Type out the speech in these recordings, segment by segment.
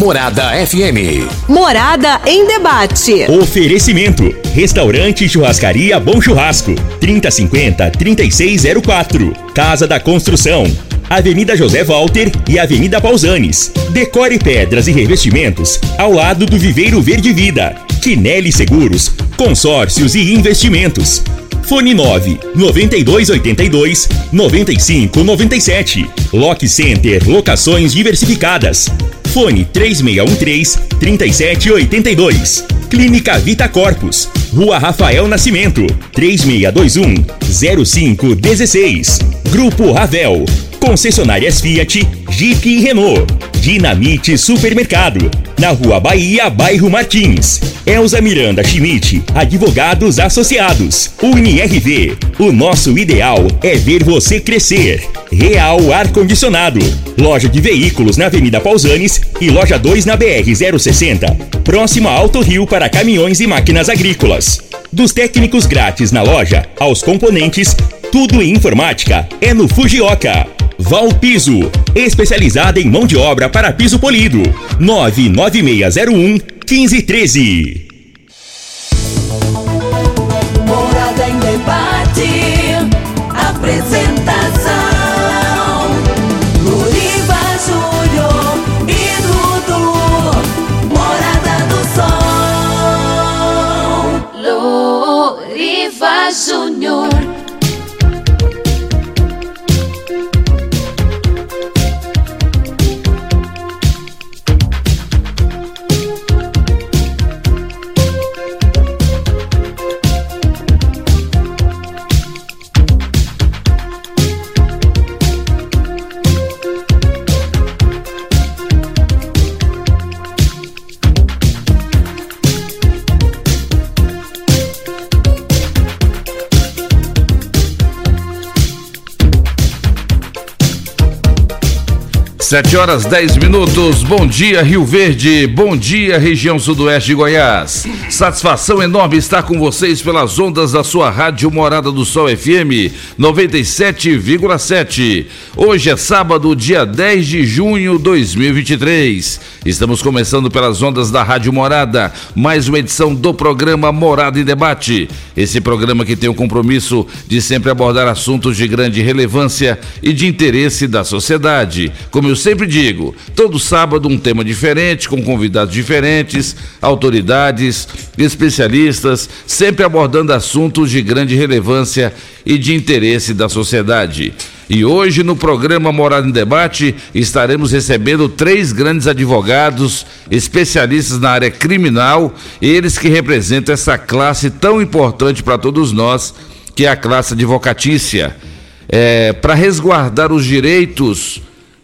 Morada FM. Morada em debate. Oferecimento: Restaurante Churrascaria Bom Churrasco. 3050 3604. Casa da Construção. Avenida José Walter e Avenida Pausanes. Decore pedras e revestimentos ao lado do Viveiro Verde Vida. Quinelli Seguros, consórcios e investimentos. Fone 9 9282 9597. Lock Center Locações Diversificadas. Fone 3613 3782. Clínica Vita Corpus. Rua Rafael Nascimento. 3621 0516. Grupo Ravel. Concessionárias Fiat, Jeep e Renault. Dinamite Supermercado. Na Rua Bahia, bairro Martins. Elza Miranda Schmidt, Advogados Associados. UniRV. O nosso ideal é ver você crescer. Real Ar Condicionado. Loja de veículos na Avenida Pausanes e loja 2 na BR 060. Próxima Alto Rio para caminhões e máquinas agrícolas. Dos técnicos grátis na loja aos componentes, tudo em informática é no Fujioka. Valpiso, especializada em mão de obra para piso polido. 99601 1513. Morada em debate. Apresentação: 7 horas 10 minutos. Bom dia, Rio Verde. Bom dia, região sudoeste de Goiás. Satisfação enorme estar com vocês pelas ondas da sua rádio Morada do Sol FM 97,7. Hoje é sábado, dia 10 de junho de 2023. Estamos começando pelas ondas da Rádio Morada, mais uma edição do programa Morada em Debate. Esse programa que tem o compromisso de sempre abordar assuntos de grande relevância e de interesse da sociedade, como eu sempre digo, todo sábado um tema diferente, com convidados diferentes, autoridades, especialistas, sempre abordando assuntos de grande relevância e de interesse da sociedade. E hoje no programa Morada em Debate estaremos recebendo três grandes advogados, especialistas na área criminal, eles que representam essa classe tão importante para todos nós, que é a classe advocatícia. É, para resguardar os direitos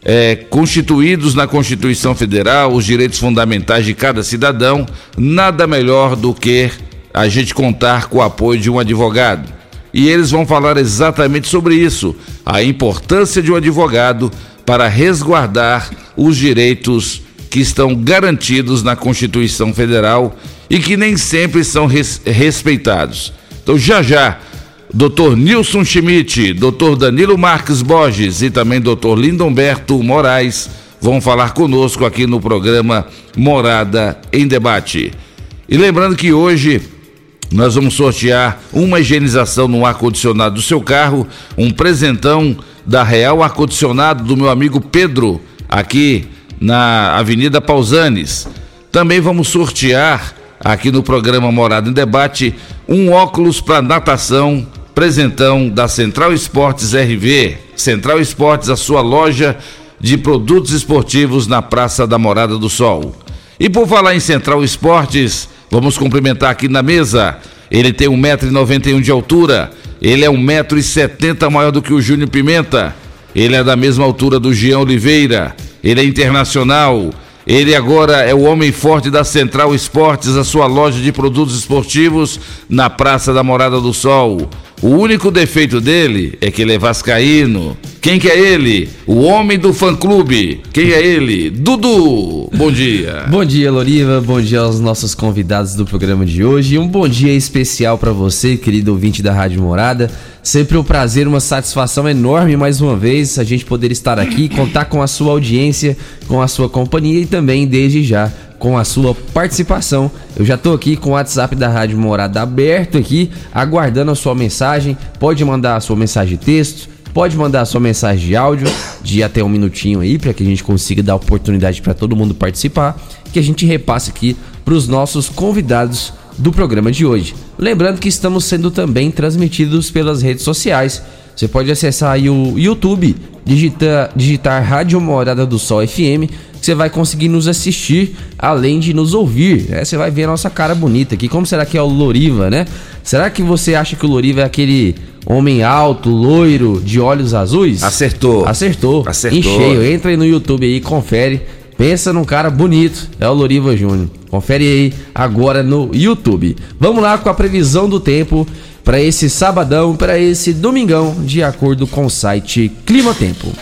é, constituídos na Constituição Federal, os direitos fundamentais de cada cidadão, nada melhor do que a gente contar com o apoio de um advogado. E eles vão falar exatamente sobre isso, a importância de um advogado para resguardar os direitos que estão garantidos na Constituição Federal e que nem sempre são res respeitados. Então, já já, Dr. Nilson Schmidt, Dr. Danilo Marques Borges e também Dr. Lindomberto Moraes vão falar conosco aqui no programa Morada em Debate. E lembrando que hoje nós vamos sortear uma higienização no ar-condicionado do seu carro, um presentão da Real Ar-Condicionado do meu amigo Pedro, aqui na Avenida Pausanes. Também vamos sortear aqui no programa Morada em Debate um óculos para natação, presentão da Central Esportes RV. Central Esportes, a sua loja de produtos esportivos na Praça da Morada do Sol. E por falar em Central Esportes, vamos cumprimentar aqui na mesa. Ele tem 1,91m de altura, ele é 1,70m maior do que o Júnior Pimenta, ele é da mesma altura do Jean Oliveira, ele é internacional, ele agora é o homem forte da Central Esportes, a sua loja de produtos esportivos na Praça da Morada do Sol. O único defeito dele é que ele é vascaíno, Quem que é ele? O homem do fã-clube. Quem é ele? Dudu. Bom dia. Bom dia, Loriva. Bom dia aos nossos convidados do programa de hoje. E um bom dia especial para você, querido ouvinte da Rádio Morada. Sempre um prazer, uma satisfação enorme mais uma vez a gente poder estar aqui, contar com a sua audiência, com a sua companhia e também desde já com a sua participação. Eu já estou aqui com o WhatsApp da Rádio Morada aberto aqui, aguardando a sua mensagem. Pode mandar a sua mensagem de texto, Pode mandar sua mensagem de áudio de até um minutinho aí para que a gente consiga dar oportunidade para todo mundo participar, que a gente repasse aqui para os nossos convidados do programa de hoje. Lembrando que estamos sendo também transmitidos pelas redes sociais. Você pode acessar aí o YouTube, digitar, digitar Rádio Morada do Sol FM, você vai conseguir nos assistir, além de nos ouvir. Né? Você vai ver a nossa cara bonita aqui. Como será que é o Loriva, né? Será que você acha que o Loriva é aquele Homem alto, loiro, de olhos azuis? Acertou. Acertou. Acertou. Em cheio. Entra aí no YouTube aí, confere. Pensa num cara bonito. É o Loriva Júnior. Confere aí agora no YouTube. Vamos lá com a previsão do tempo para esse sabadão, para esse domingão, de acordo com o site Clima Tempo.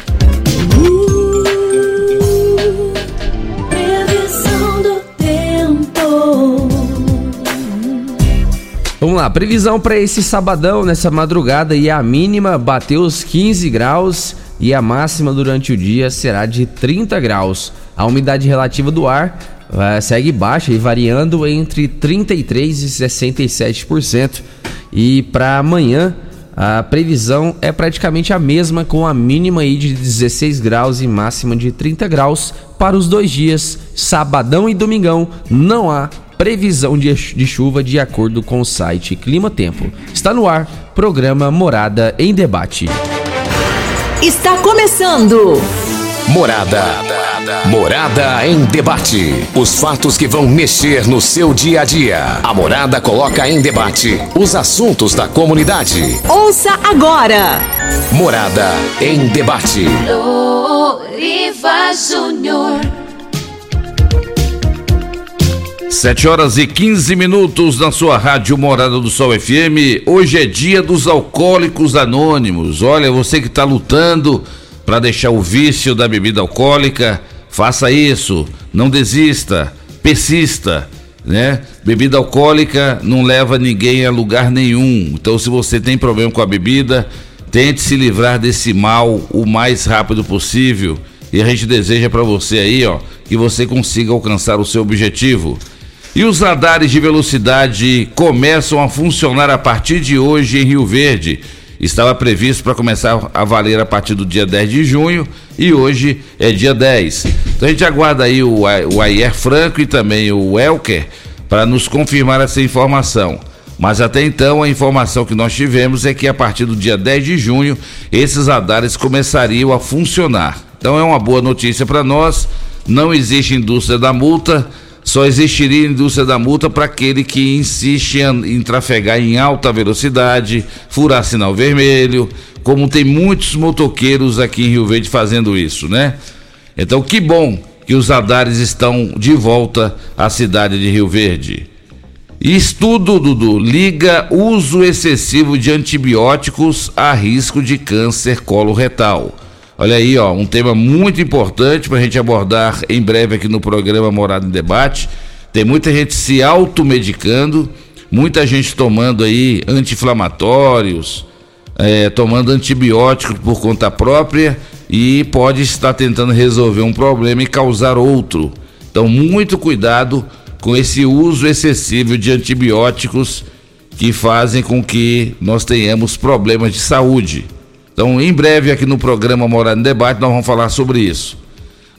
Vamos lá, previsão para esse sabadão, nessa madrugada, e a mínima bateu os 15 graus e a máxima durante o dia será de 30 graus. A umidade relativa do ar uh, segue baixa e variando entre 33 e 67%. E para amanhã, a previsão é praticamente a mesma, com a mínima aí de 16 graus e máxima de 30 graus para os dois dias, sabadão e domingão. Não há previsão de chuva de acordo com o site Clima Tempo. Está no ar, programa Morada em Debate. Está começando. Morada. Morada em debate. Os fatos que vão mexer no seu dia a dia. A Morada coloca em debate os assuntos da comunidade. Ouça agora. Morada em debate. Loriva Júnior. 7 horas e 15 minutos na sua rádio Morada do Sol FM. Hoje é dia dos alcoólicos anônimos. Olha, você que está lutando para deixar o vício da bebida alcoólica, faça isso. Não desista, persista, né? Bebida alcoólica não leva ninguém a lugar nenhum. Então, se você tem problema com a bebida, tente se livrar desse mal o mais rápido possível. E a gente deseja para você aí, ó, que você consiga alcançar o seu objetivo. E os radares de velocidade começam a funcionar a partir de hoje em Rio Verde. Estava previsto para começar a valer a partir do dia 10 de junho e hoje é dia 10. Então a gente aguarda aí o, o Ayer Franco e também o Elker para nos confirmar essa informação. Mas até então a informação que nós tivemos é que a partir do dia 10 de junho esses radares começariam a funcionar. Então é uma boa notícia para nós. Não existe indústria da multa só existiria indústria da multa para aquele que insiste em, trafegar em alta velocidade, furar sinal vermelho, como tem muitos motoqueiros aqui em Rio Verde fazendo isso, né? Então, que bom que os radares estão de volta à cidade de Rio Verde. Estudo, Dudu, liga uso excessivo de antibióticos a risco de câncer coloretal. Olha aí, ó, um tema muito importante para a gente abordar em breve aqui no programa Morada em Debate. Tem muita gente se automedicando, muita gente tomando aí anti-inflamatórios, é, tomando antibióticos por conta própria e pode estar tentando resolver um problema e causar outro. Então, muito cuidado com esse uso excessivo de antibióticos que fazem com que nós tenhamos problemas de saúde. Então, em breve aqui no programa Morada em Debate nós vamos falar sobre isso.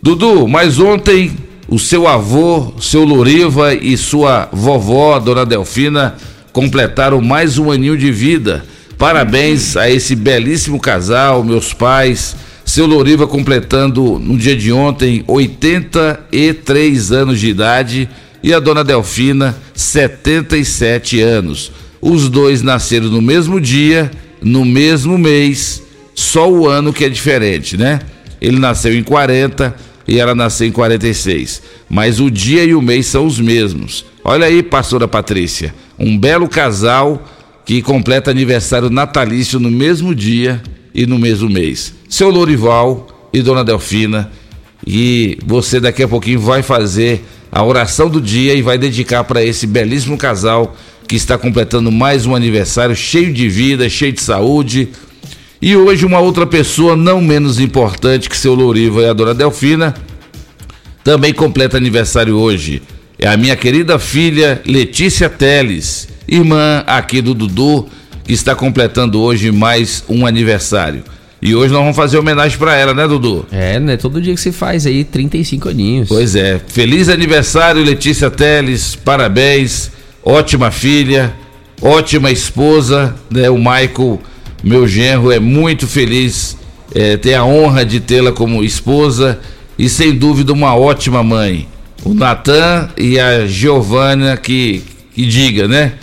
Dudu, mas ontem o seu avô, seu Loriva e sua vovó, Dona Delfina, completaram mais um aninho de vida. Parabéns a esse belíssimo casal, meus pais. Seu Loriva completando no dia de ontem 83 anos de idade e a Dona Delfina 77 anos. Os dois nasceram no mesmo dia, no mesmo mês só o ano que é diferente, né? Ele nasceu em 40 e ela nasceu em 46. Mas o dia e o mês são os mesmos. Olha aí, pastora Patrícia, um belo casal que completa aniversário natalício no mesmo dia e no mesmo mês. seu Lorival e Dona Delfina. E você daqui a pouquinho vai fazer a oração do dia e vai dedicar para esse belíssimo casal que está completando mais um aniversário cheio de vida, cheio de saúde. E hoje uma outra pessoa não menos importante que seu Louriva e a Dona Delfina também completa aniversário hoje. É a minha querida filha Letícia Teles, irmã aqui do Dudu, que está completando hoje mais um aniversário. E hoje nós vamos fazer homenagem para ela, né, Dudu? É, né? Todo dia que você faz aí 35 aninhos. Pois é. Feliz aniversário, Letícia Teles. Parabéns. Ótima filha, ótima esposa, né? O Michael, meu genro, é muito feliz é, ter a honra de tê-la como esposa e sem dúvida uma ótima mãe. O Natan e a Giovana que, que diga, né?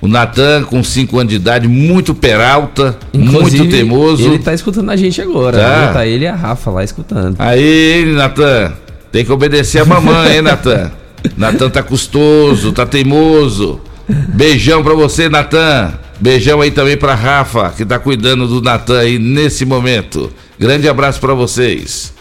O Natan, com 5 anos de idade, muito peralta, Inclusive, muito teimoso. Ele tá escutando a gente agora. Tá. Né? Tá ele e a Rafa lá escutando. Aí, Natan, tem que obedecer a mamãe, hein, Natan? Natan tá custoso, tá teimoso. Beijão pra você, Natan. Beijão aí também pra Rafa, que tá cuidando do Natan aí nesse momento. Grande abraço pra vocês.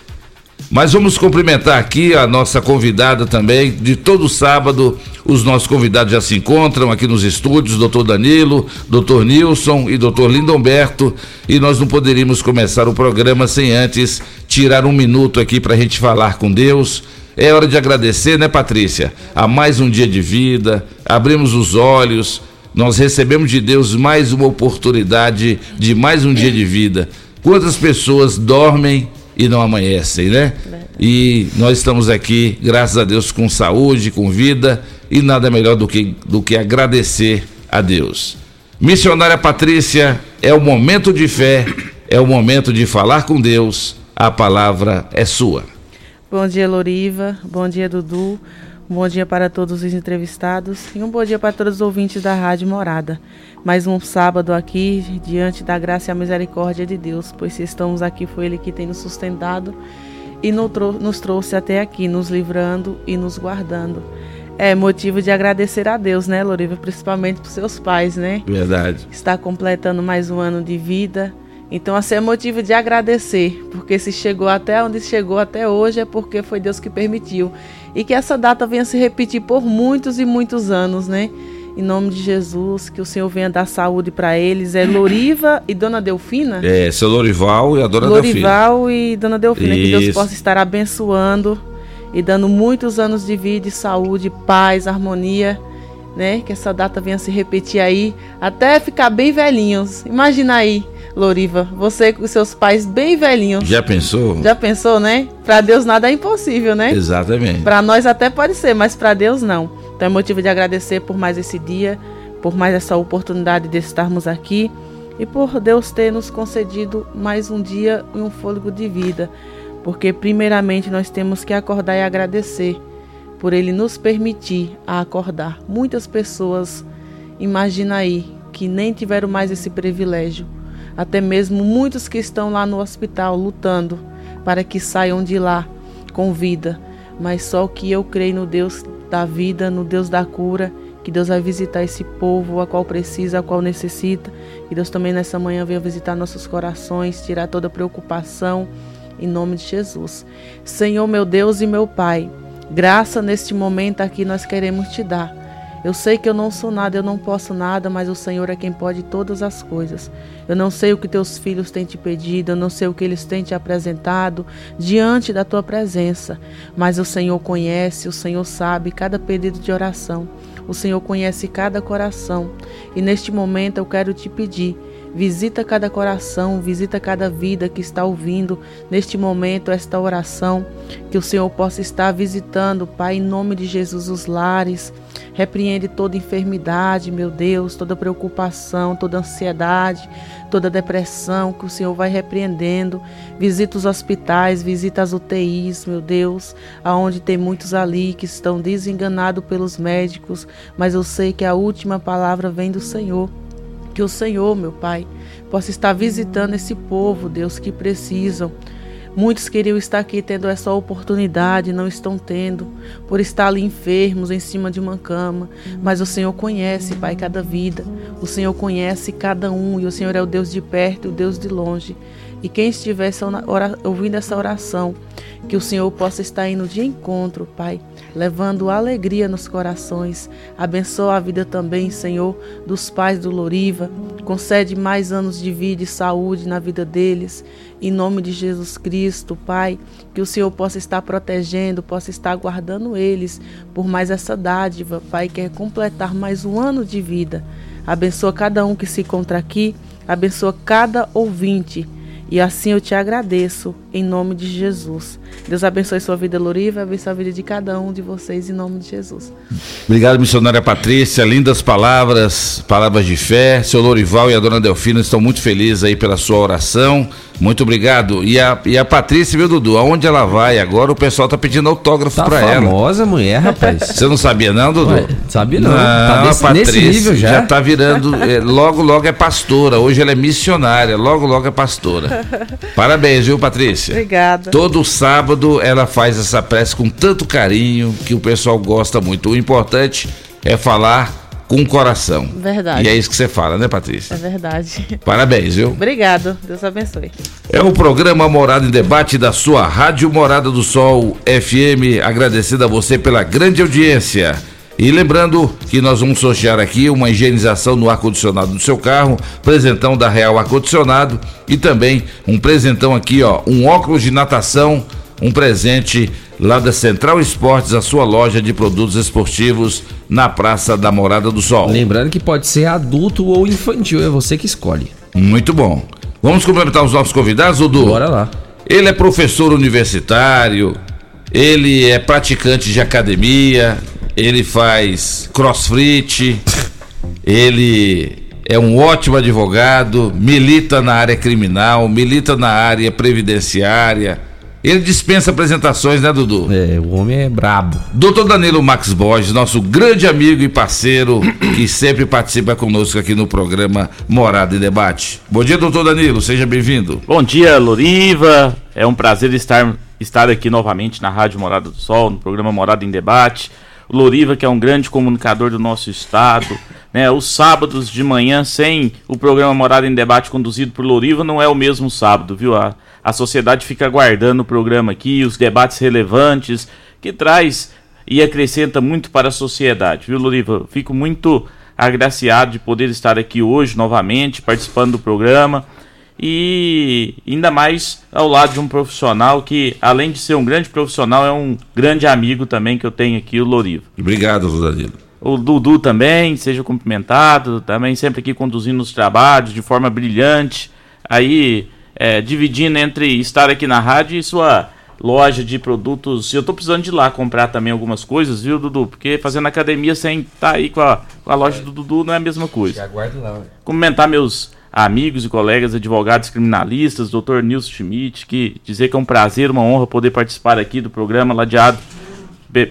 Mas vamos cumprimentar aqui a nossa convidada também. De todo sábado, os nossos convidados já se encontram aqui nos estúdios, doutor Danilo, doutor Nilson e doutor Lindomberto. E nós não poderíamos começar o programa sem antes tirar um minuto aqui para a gente falar com Deus. É hora de agradecer, né, Patrícia? A mais um dia de vida, abrimos os olhos, nós recebemos de Deus mais uma oportunidade de mais um dia de vida. Quantas pessoas dormem e não amanhecem, né? E nós estamos aqui, graças a Deus, com saúde, com vida e nada melhor do que, do que agradecer a Deus. Missionária Patrícia, é o momento de fé, é o momento de falar com Deus, a palavra é sua. Bom dia, Loriva. Bom dia, Dudu. Um bom dia para todos os entrevistados e um bom dia para todos os ouvintes da Rádio Morada. Mais um sábado aqui, diante da graça e a misericórdia de Deus, pois se estamos aqui, foi Ele que tem nos sustentado e nos trouxe até aqui, nos livrando e nos guardando. É motivo de agradecer a Deus, né, Loriva? Principalmente para seus pais, né? Verdade. Está completando mais um ano de vida. Então, assim, é motivo de agradecer, porque se chegou até onde chegou até hoje é porque foi Deus que permitiu. E que essa data venha se repetir por muitos e muitos anos, né? Em nome de Jesus, que o Senhor venha dar saúde para eles. É Loriva e Dona Delfina? É, seu Lorival e a Dona Lorival Delfina. e Dona Delfina. Que Deus possa estar abençoando e dando muitos anos de vida, e saúde, paz, harmonia, né? Que essa data venha se repetir aí até ficar bem velhinhos. Imagina aí, Loriva, você com seus pais bem velhinhos. Já pensou? Já pensou, né? Para Deus nada é impossível, né? Exatamente. Para nós até pode ser, mas para Deus não. Então é motivo de agradecer por mais esse dia, por mais essa oportunidade de estarmos aqui e por Deus ter nos concedido mais um dia e um fôlego de vida. Porque primeiramente nós temos que acordar e agradecer por ele nos permitir a acordar. Muitas pessoas, imagina aí, que nem tiveram mais esse privilégio. Até mesmo muitos que estão lá no hospital lutando para que saiam de lá com vida. Mas só que eu creio no Deus da vida, no Deus da cura, que Deus vai visitar esse povo, a qual precisa, a qual necessita. Que Deus também nessa manhã venha visitar nossos corações, tirar toda preocupação, em nome de Jesus. Senhor, meu Deus e meu Pai, graça neste momento aqui nós queremos te dar. Eu sei que eu não sou nada, eu não posso nada, mas o Senhor é quem pode todas as coisas. Eu não sei o que teus filhos têm te pedido, eu não sei o que eles têm te apresentado diante da tua presença, mas o Senhor conhece, o Senhor sabe cada pedido de oração. O Senhor conhece cada coração. E neste momento eu quero te pedir Visita cada coração, visita cada vida que está ouvindo neste momento esta oração. Que o Senhor possa estar visitando, Pai, em nome de Jesus, os lares. Repreende toda enfermidade, meu Deus, toda preocupação, toda ansiedade, toda depressão que o Senhor vai repreendendo. Visita os hospitais, visita as UTIs, meu Deus, aonde tem muitos ali que estão desenganados pelos médicos, mas eu sei que a última palavra vem do Senhor. Que o Senhor, meu Pai, possa estar visitando esse povo, Deus, que precisam. Muitos queriam estar aqui tendo essa oportunidade, não estão tendo, por estar ali enfermos em cima de uma cama. Mas o Senhor conhece, Pai, cada vida. O Senhor conhece cada um e o Senhor é o Deus de perto e o Deus de longe. E quem estiver ouvindo essa oração, que o Senhor possa estar indo de encontro, Pai, levando alegria nos corações. Abençoa a vida também, Senhor, dos pais do Loriva. Concede mais anos de vida e saúde na vida deles. Em nome de Jesus Cristo, Pai, que o Senhor possa estar protegendo, possa estar guardando eles por mais essa dádiva, Pai, quer é completar mais um ano de vida. Abençoa cada um que se encontra aqui, abençoa cada ouvinte e assim eu te agradeço, em nome de Jesus. Deus abençoe sua vida, Loriva, abençoe a vida de cada um de vocês, em nome de Jesus. Obrigado, missionária Patrícia. Lindas palavras, palavras de fé. Seu Lorival e a dona Delfina estão muito felizes aí pela sua oração. Muito obrigado. E a, e a Patrícia, viu, Dudu? Aonde ela vai agora, o pessoal tá pedindo autógrafo tá pra ela. famosa mulher, rapaz. Você não sabia não, Dudu? Ué, sabia não. não tá desse, a Patrícia nível já. já tá virando, é, logo, logo é pastora. Hoje ela é missionária, logo, logo é pastora. Parabéns, viu, Patrícia? Obrigada. Todo sábado ela faz essa prece com tanto carinho que o pessoal gosta muito. O importante é falar com o coração. Verdade. E é isso que você fala, né, Patrícia? É verdade. Parabéns, viu? Obrigado. Deus abençoe. É o programa Morada em Debate da sua Rádio Morada do Sol FM. Agradecendo a você pela grande audiência. E lembrando que nós vamos sortear aqui uma higienização no ar-condicionado do seu carro, presentão da Real Ar-Condicionado e também um presentão aqui, ó, um óculos de natação, um presente lá da Central Esportes, a sua loja de produtos esportivos na Praça da Morada do Sol. Lembrando que pode ser adulto ou infantil, é você que escolhe. Muito bom. Vamos cumprimentar os nossos convidados, Dudu? Bora lá. Ele é professor universitário, ele é praticante de academia, ele faz crossfit, ele é um ótimo advogado, milita na área criminal, milita na área previdenciária ele dispensa apresentações, né, Dudu? É, o homem é brabo. Doutor Danilo Max Borges, nosso grande amigo e parceiro, que sempre participa conosco aqui no programa Morada em Debate. Bom dia, doutor Danilo, seja bem-vindo. Bom dia, Loriva. É um prazer estar, estar aqui novamente na Rádio Morada do Sol, no programa Morada em Debate. O Loriva, que é um grande comunicador do nosso estado. Né, os sábados de manhã, sem o programa Morada em Debate conduzido por Loriva, não é o mesmo sábado, viu? A, a sociedade fica aguardando o programa aqui, os debates relevantes, que traz e acrescenta muito para a sociedade, viu, Loriva? Fico muito agraciado de poder estar aqui hoje novamente, participando do programa e ainda mais ao lado de um profissional que, além de ser um grande profissional, é um grande amigo também que eu tenho aqui, o Loriva. Obrigado, Danilo. O Dudu também, seja cumprimentado, também sempre aqui conduzindo os trabalhos de forma brilhante. Aí é, dividindo entre estar aqui na rádio e sua loja de produtos. Eu tô precisando de ir lá comprar também algumas coisas, viu, Dudu? Porque fazendo academia sem estar tá aí com a, com a loja do Dudu não é a mesma coisa. Já aguardo lá. Cumprimentar meus amigos e colegas advogados criminalistas, doutor Nilson Schmidt, que dizer que é um prazer, uma honra poder participar aqui do programa ladeado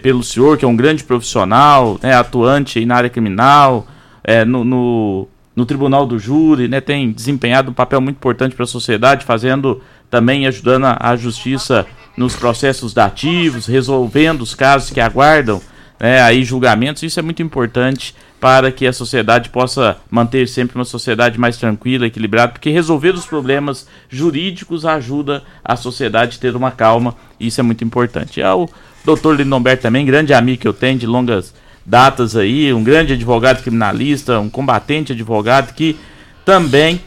pelo senhor, que é um grande profissional, né, atuante na área criminal, é, no, no no tribunal do júri, né, tem desempenhado um papel muito importante para a sociedade, fazendo também ajudando a, a, justiça nos processos dativos, resolvendo os casos que aguardam né, aí julgamentos. Isso é muito importante para que a sociedade possa manter sempre uma sociedade mais tranquila, equilibrada, porque resolver os problemas jurídicos ajuda a sociedade a ter uma calma, isso é muito importante. É o doutor Lindomberto também, grande amigo que eu tenho de longas datas aí, um grande advogado criminalista, um combatente advogado que também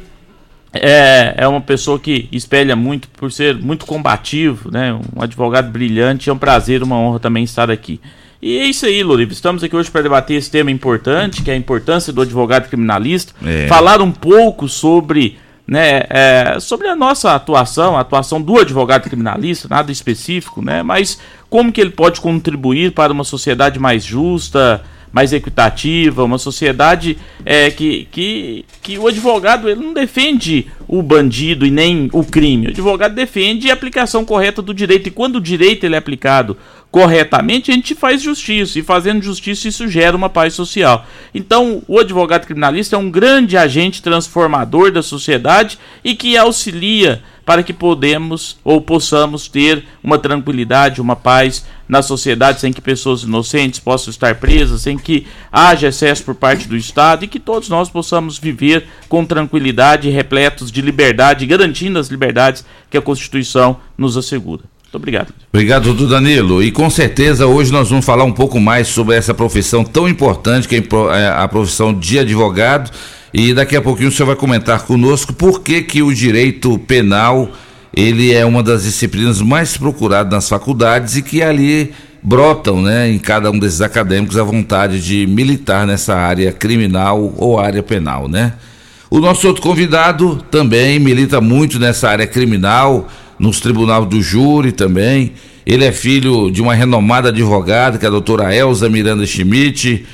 é, é uma pessoa que espelha muito por ser muito combativo, né? Um advogado brilhante, é um prazer, uma honra também estar aqui. E é isso aí, Lorivo. Estamos aqui hoje para debater esse tema importante, que é a importância do advogado criminalista. É. Falar um pouco sobre, né, é, sobre a nossa atuação, a atuação do advogado criminalista, nada específico, né? Mas como que ele pode contribuir para uma sociedade mais justa, mais equitativa, uma sociedade é, que, que, que o advogado ele não defende o bandido e nem o crime. O advogado defende a aplicação correta do direito. E quando o direito ele é aplicado corretamente, a gente faz justiça. E fazendo justiça, isso gera uma paz social. Então, o advogado criminalista é um grande agente transformador da sociedade e que auxilia para que podemos ou possamos ter uma tranquilidade, uma paz na sociedade, sem que pessoas inocentes possam estar presas, sem que haja excesso por parte do Estado e que todos nós possamos viver com tranquilidade, repletos de liberdade, garantindo as liberdades que a Constituição nos assegura. Muito obrigado. Obrigado, doutor Danilo. E com certeza hoje nós vamos falar um pouco mais sobre essa profissão tão importante que é a profissão de advogado. E daqui a pouquinho o senhor vai comentar conosco por que, que o direito penal ele é uma das disciplinas mais procuradas nas faculdades e que ali brotam né, em cada um desses acadêmicos a vontade de militar nessa área criminal ou área penal. Né? O nosso outro convidado também milita muito nessa área criminal, nos tribunais do júri também. Ele é filho de uma renomada advogada, que é a doutora Elza Miranda Schmidt.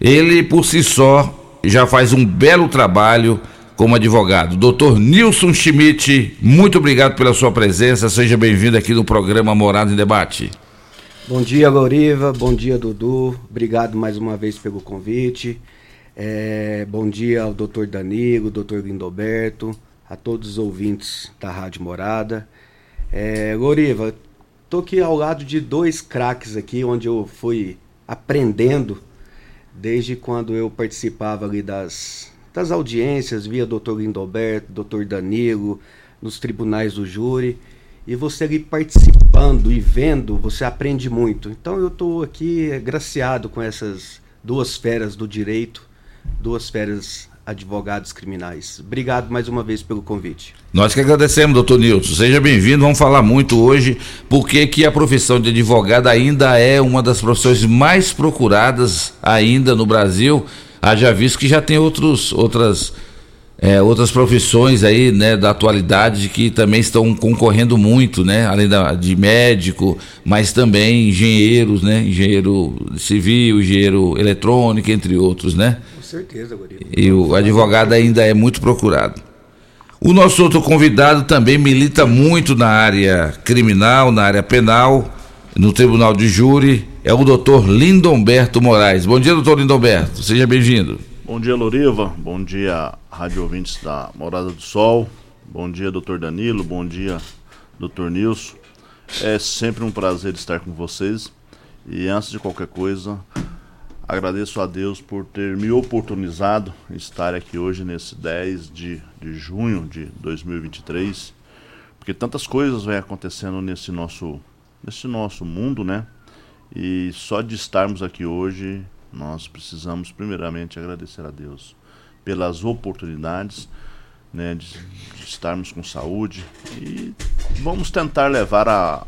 Ele, por si só, já faz um belo trabalho como advogado. Doutor Nilson Schmidt, muito obrigado pela sua presença. Seja bem-vindo aqui no programa Morada em Debate. Bom dia, Loriva. Bom dia, Dudu. Obrigado mais uma vez pelo convite. É, bom dia ao doutor Danilo, doutor Lindoberto, a todos os ouvintes da Rádio Morada. É, Loriva, tô aqui ao lado de dois craques aqui, onde eu fui aprendendo desde quando eu participava ali das, das audiências, via doutor Lindoberto, doutor Danilo, nos tribunais do júri. E você ali participando e vendo, você aprende muito. Então eu estou aqui agraciado com essas duas feras do direito, duas feras advogados criminais. Obrigado mais uma vez pelo convite. Nós que agradecemos, doutor Nilton. Seja bem-vindo. Vamos falar muito hoje porque que a profissão de advogado ainda é uma das profissões mais procuradas ainda no Brasil. Haja visto que já tem outros, outras, é, outras profissões aí, né, da atualidade que também estão concorrendo muito, né, além da, de médico, mas também engenheiros, né, engenheiro civil, engenheiro eletrônico, entre outros, né certeza, Gurilo. E o advogado ainda é muito procurado. O nosso outro convidado também milita muito na área criminal, na área penal, no Tribunal de Júri, é o doutor Lindomberto Moraes. Bom dia, doutor Lindomberto, seja bem-vindo. Bom dia, Loriva, bom dia, rádio ouvintes da Morada do Sol, bom dia, doutor Danilo, bom dia, doutor Nilson. É sempre um prazer estar com vocês e antes de qualquer coisa, Agradeço a Deus por ter me oportunizado estar aqui hoje nesse 10 de, de junho de 2023, porque tantas coisas vêm acontecendo nesse nosso, nesse nosso mundo, né? E só de estarmos aqui hoje, nós precisamos primeiramente agradecer a Deus pelas oportunidades, né, de, de estarmos com saúde e vamos tentar levar a,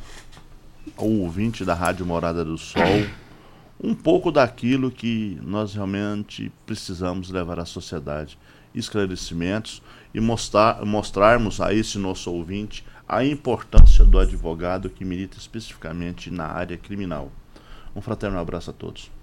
ao ouvinte da Rádio Morada do Sol um pouco daquilo que nós realmente precisamos levar à sociedade. Esclarecimentos e mostrar, mostrarmos a esse nosso ouvinte a importância do advogado que milita especificamente na área criminal. Um fraterno abraço a todos.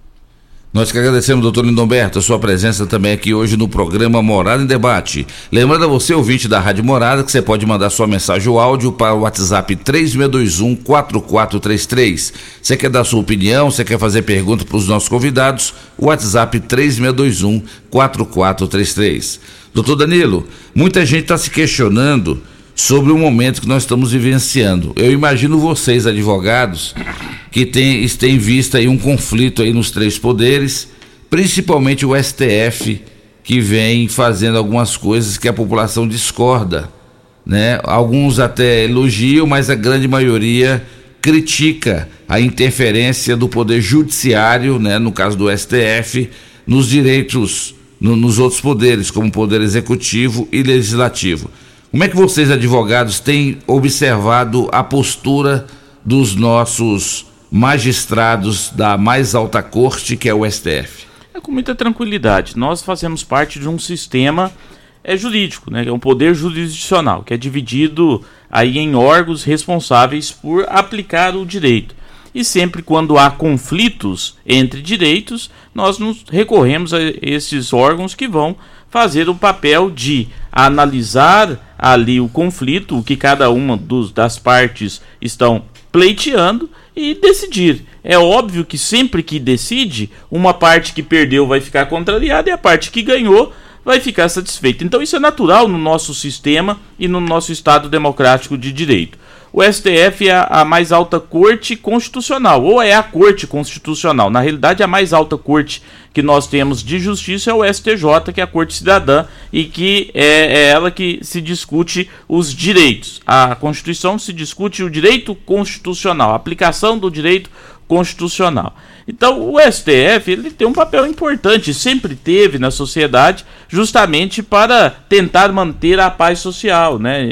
Nós que agradecemos, doutor Lindomberto, a sua presença também aqui hoje no programa Morada em Debate. Lembrando a você, ouvinte da Rádio Morada, que você pode mandar sua mensagem ou áudio para o WhatsApp 3621-4433. Você quer dar sua opinião, você quer fazer pergunta para os nossos convidados, o WhatsApp 3621-4433. Doutor Danilo, muita gente está se questionando sobre o momento que nós estamos vivenciando. Eu imagino vocês, advogados, que têm, têm visto aí um conflito aí nos três poderes, principalmente o STF, que vem fazendo algumas coisas que a população discorda. Né? Alguns até elogiam, mas a grande maioria critica a interferência do poder judiciário, né, no caso do STF, nos direitos, no, nos outros poderes, como poder executivo e legislativo. Como é que vocês, advogados, têm observado a postura dos nossos magistrados da mais alta corte, que é o STF? É com muita tranquilidade. Nós fazemos parte de um sistema é jurídico, né? É um poder jurisdicional que é dividido aí em órgãos responsáveis por aplicar o direito. E sempre quando há conflitos entre direitos, nós nos recorremos a esses órgãos que vão fazer o papel de analisar ali o conflito, o que cada uma dos, das partes estão pleiteando e decidir. É óbvio que sempre que decide, uma parte que perdeu vai ficar contrariada e a parte que ganhou vai ficar satisfeita. Então isso é natural no nosso sistema e no nosso Estado democrático de direito. O STF é a mais alta corte constitucional, ou é a corte constitucional. Na realidade, a mais alta corte que nós temos de justiça é o STJ, que é a Corte Cidadã, e que é, é ela que se discute os direitos. A Constituição se discute o direito constitucional, a aplicação do direito constitucional. Então, o STF ele tem um papel importante, sempre teve na sociedade, justamente para tentar manter a paz social, né?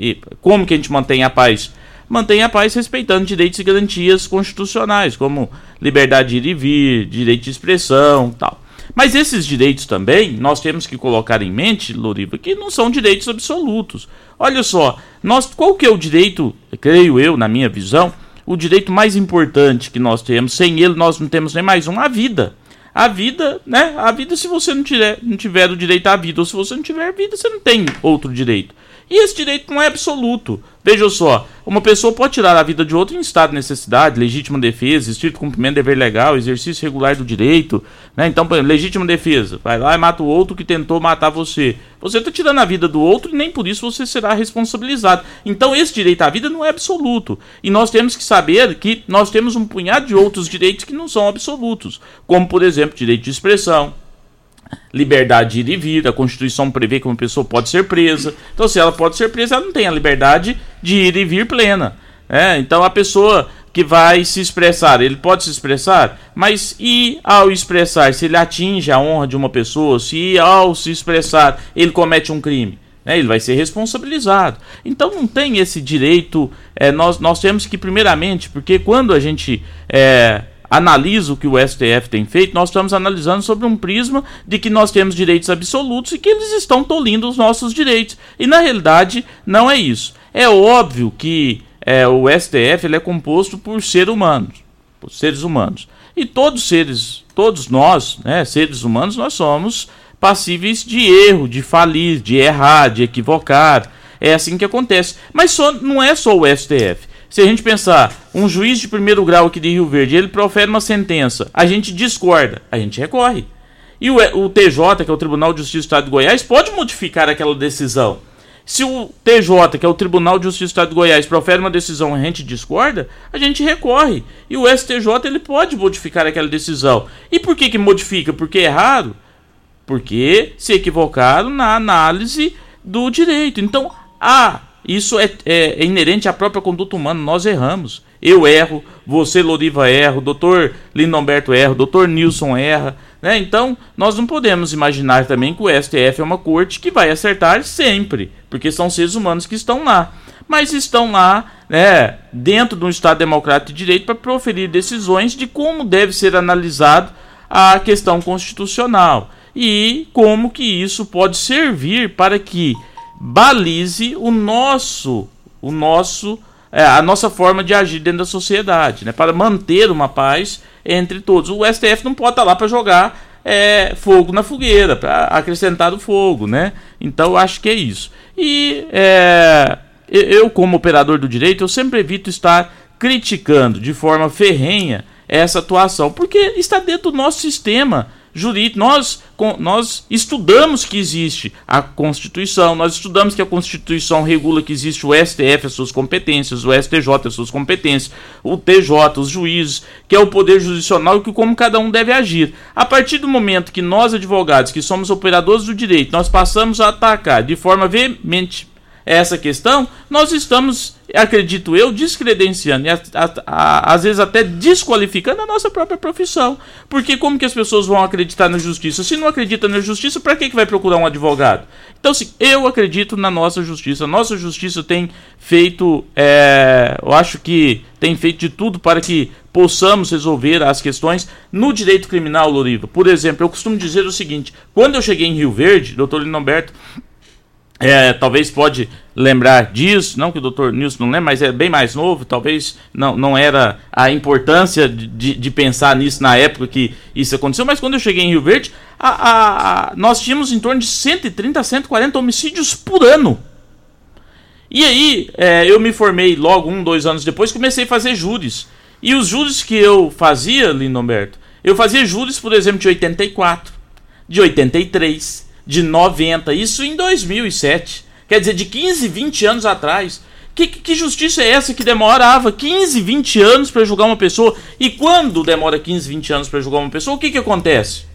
E, como que a gente mantém a paz? Mantém a paz respeitando direitos e garantias constitucionais, como liberdade de ir e vir, direito de expressão, tal. Mas esses direitos também, nós temos que colocar em mente, Loriva, que não são direitos absolutos. Olha só, nós, qual que é o direito, creio eu, na minha visão, o direito mais importante que nós temos. Sem ele, nós não temos nem mais um: a vida. A vida, né? A vida, se você não tiver, não tiver o direito à vida, ou se você não tiver vida, você não tem outro direito. E esse direito não é absoluto. Veja só, uma pessoa pode tirar a vida de outro em estado de necessidade, legítima defesa, estrito cumprimento de dever legal, exercício regular do direito. Né? Então, por exemplo, legítima defesa, vai lá e mata o outro que tentou matar você. Você está tirando a vida do outro e nem por isso você será responsabilizado. Então, esse direito à vida não é absoluto. E nós temos que saber que nós temos um punhado de outros direitos que não são absolutos, como, por exemplo, direito de expressão, liberdade de ir e vir. A Constituição prevê que uma pessoa pode ser presa. Então, se ela pode ser presa, ela não tem a liberdade de ir e vir plena. É, então, a pessoa que vai se expressar, ele pode se expressar, mas e ao expressar, se ele atinge a honra de uma pessoa, se ao se expressar ele comete um crime? Né, ele vai ser responsabilizado. Então não tem esse direito. É, nós, nós temos que, primeiramente, porque quando a gente é, analisa o que o STF tem feito, nós estamos analisando sobre um prisma de que nós temos direitos absolutos e que eles estão tolindo os nossos direitos. E na realidade, não é isso. É óbvio que é, o STF ele é composto por seres humanos, por seres humanos. E todos seres, todos nós, né, seres humanos, nós somos passíveis de erro, de falir, de errar, de equivocar. É assim que acontece. Mas só, não é só o STF. Se a gente pensar, um juiz de primeiro grau aqui de Rio Verde, ele profere uma sentença, a gente discorda, a gente recorre. E o, o TJ, que é o Tribunal de Justiça do Estado de Goiás, pode modificar aquela decisão. Se o TJ, que é o Tribunal de Justiça do Estado de Goiás, profere uma decisão e a gente discorda, a gente recorre. E o STJ ele pode modificar aquela decisão. E por que, que modifica? Porque é errado? Porque se equivocaram na análise do direito. Então, há isso é, é, é, inerente à própria conduta humana. Nós erramos. Eu erro, você, Loriva, erra, o doutor Lindomberto erra, o doutor Nilson erra. Né? Então, nós não podemos imaginar também que o STF é uma corte que vai acertar sempre, porque são seres humanos que estão lá. Mas estão lá né, dentro de um Estado democrático de direito para proferir decisões de como deve ser analisado a questão constitucional e como que isso pode servir para que balize o nosso, o nosso, é, a nossa forma de agir dentro da sociedade, né? Para manter uma paz entre todos. O STF não pode estar lá para jogar é, fogo na fogueira, para acrescentar o fogo, né? Então eu acho que é isso. E é, eu, como operador do direito, eu sempre evito estar criticando de forma ferrenha essa atuação, porque está dentro do nosso sistema jurídico. Nós, nós estudamos que existe a Constituição, nós estudamos que a Constituição regula que existe o STF, as suas competências, o STJ, as suas competências, o TJ, os juízes, que é o Poder Judicial e que como cada um deve agir. A partir do momento que nós, advogados, que somos operadores do direito, nós passamos a atacar de forma veemente essa questão, nós estamos, acredito eu, descredenciando e a, a, a, às vezes até desqualificando a nossa própria profissão. Porque como que as pessoas vão acreditar na justiça? Se não acredita na justiça, para que, que vai procurar um advogado? Então, assim, eu acredito na nossa justiça. A nossa justiça tem feito, é, eu acho que tem feito de tudo para que possamos resolver as questões no direito criminal, Loriva. Por exemplo, eu costumo dizer o seguinte: quando eu cheguei em Rio Verde, doutor Linomberto, é, talvez pode lembrar disso, não que o Dr. Nilson não lembra, mas é bem mais novo, talvez não, não era a importância de, de pensar nisso na época que isso aconteceu, mas quando eu cheguei em Rio Verde, a, a, nós tínhamos em torno de 130 a 140 homicídios por ano. E aí, é, eu me formei logo um, dois anos depois, comecei a fazer júris. E os júris que eu fazia, Lindomberto, eu fazia júris, por exemplo, de 84, de 83, de 90, isso em 2007. Quer dizer, de 15, 20 anos atrás. Que, que justiça é essa que demorava 15, 20 anos para julgar uma pessoa? E quando demora 15, 20 anos para julgar uma pessoa, o que, que acontece?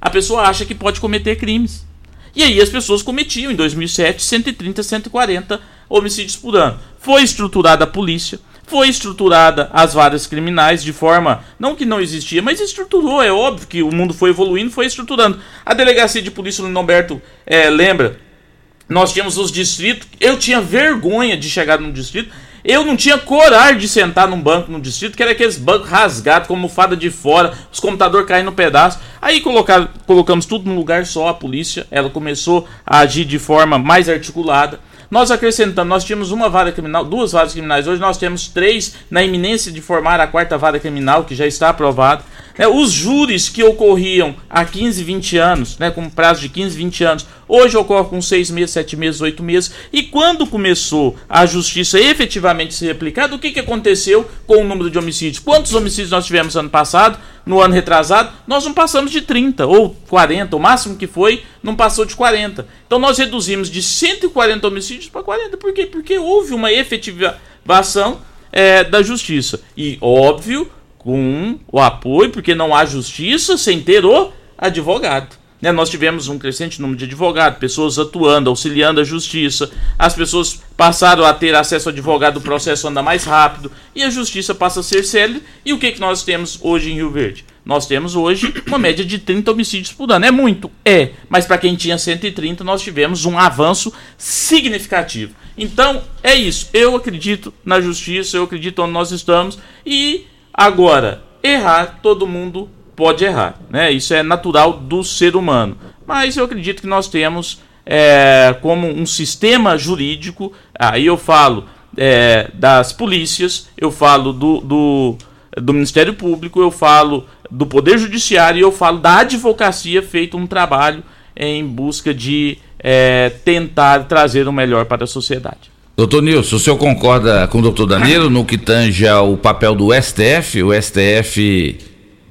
A pessoa acha que pode cometer crimes. E aí as pessoas cometiam em 2007 130, 140 homicídios por ano. Foi estruturada a polícia, foi estruturada as varas criminais de forma não que não existia, mas estruturou. É óbvio que o mundo foi evoluindo, foi estruturando. A delegacia de polícia no Humberto é, lembra nós tínhamos os distritos. Eu tinha vergonha de chegar num distrito. Eu não tinha coragem de sentar num banco no distrito, que era aqueles bancos rasgados, com almofada de fora, os computadores caindo no pedaço. Aí colocar, colocamos tudo num lugar só, a polícia, ela começou a agir de forma mais articulada. Nós acrescentamos, nós tínhamos uma vara criminal, duas varas criminais, hoje nós temos três na iminência de formar a quarta vara criminal, que já está aprovada. É, os júris que ocorriam há 15, 20 anos, né, com prazo de 15, 20 anos, hoje ocorre com 6 meses, 7 meses, 8 meses. E quando começou a justiça efetivamente ser aplicada, o que, que aconteceu com o número de homicídios? Quantos homicídios nós tivemos ano passado? No ano retrasado, nós não passamos de 30 ou 40, o máximo que foi, não passou de 40. Então nós reduzimos de 140 homicídios para 40. Por quê? Porque houve uma efetivação é, da justiça. E, óbvio, com o apoio, porque não há justiça sem ter o advogado. Né? Nós tivemos um crescente número de advogados, pessoas atuando, auxiliando a justiça, as pessoas passaram a ter acesso ao advogado, o processo anda mais rápido e a justiça passa a ser célere. E o que, que nós temos hoje em Rio Verde? Nós temos hoje uma média de 30 homicídios por ano. É muito? É. Mas para quem tinha 130, nós tivemos um avanço significativo. Então, é isso. Eu acredito na justiça, eu acredito onde nós estamos e Agora, errar, todo mundo pode errar, né? Isso é natural do ser humano. Mas eu acredito que nós temos é, como um sistema jurídico, aí eu falo é, das polícias, eu falo do, do, do, Ministério Público, eu falo do Poder Judiciário e eu falo da advocacia feito um trabalho em busca de é, tentar trazer o melhor para a sociedade. Doutor Nilson, o senhor concorda com o doutor Danilo no que tange o papel do STF? O STF,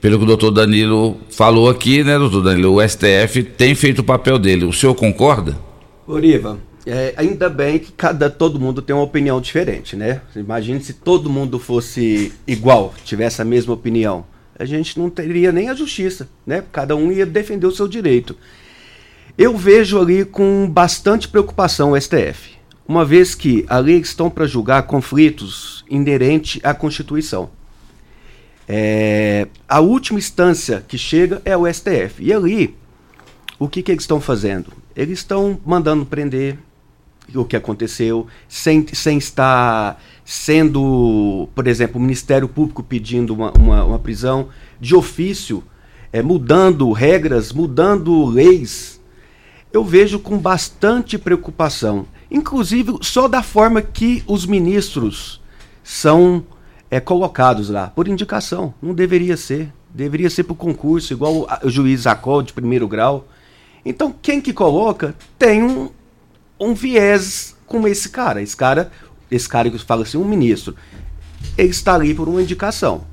pelo que o doutor Danilo falou aqui, né, doutor Danilo? O STF tem feito o papel dele. O senhor concorda? Oriva, é, ainda bem que cada, todo mundo tem uma opinião diferente, né? Imagine se todo mundo fosse igual, tivesse a mesma opinião. A gente não teria nem a justiça, né? Cada um ia defender o seu direito. Eu vejo ali com bastante preocupação o STF uma vez que ali estão para julgar conflitos inerentes à Constituição. É, a última instância que chega é o STF. E ali, o que, que eles estão fazendo? Eles estão mandando prender o que aconteceu, sem, sem estar sendo, por exemplo, o Ministério Público pedindo uma, uma, uma prisão de ofício, é, mudando regras, mudando leis. Eu vejo com bastante preocupação inclusive só da forma que os ministros são é, colocados lá, por indicação. Não deveria ser. Deveria ser por concurso, igual o juiz Zacó de primeiro grau. Então, quem que coloca tem um, um viés com esse cara. Esse cara, esse cara que fala assim, um ministro, ele está ali por uma indicação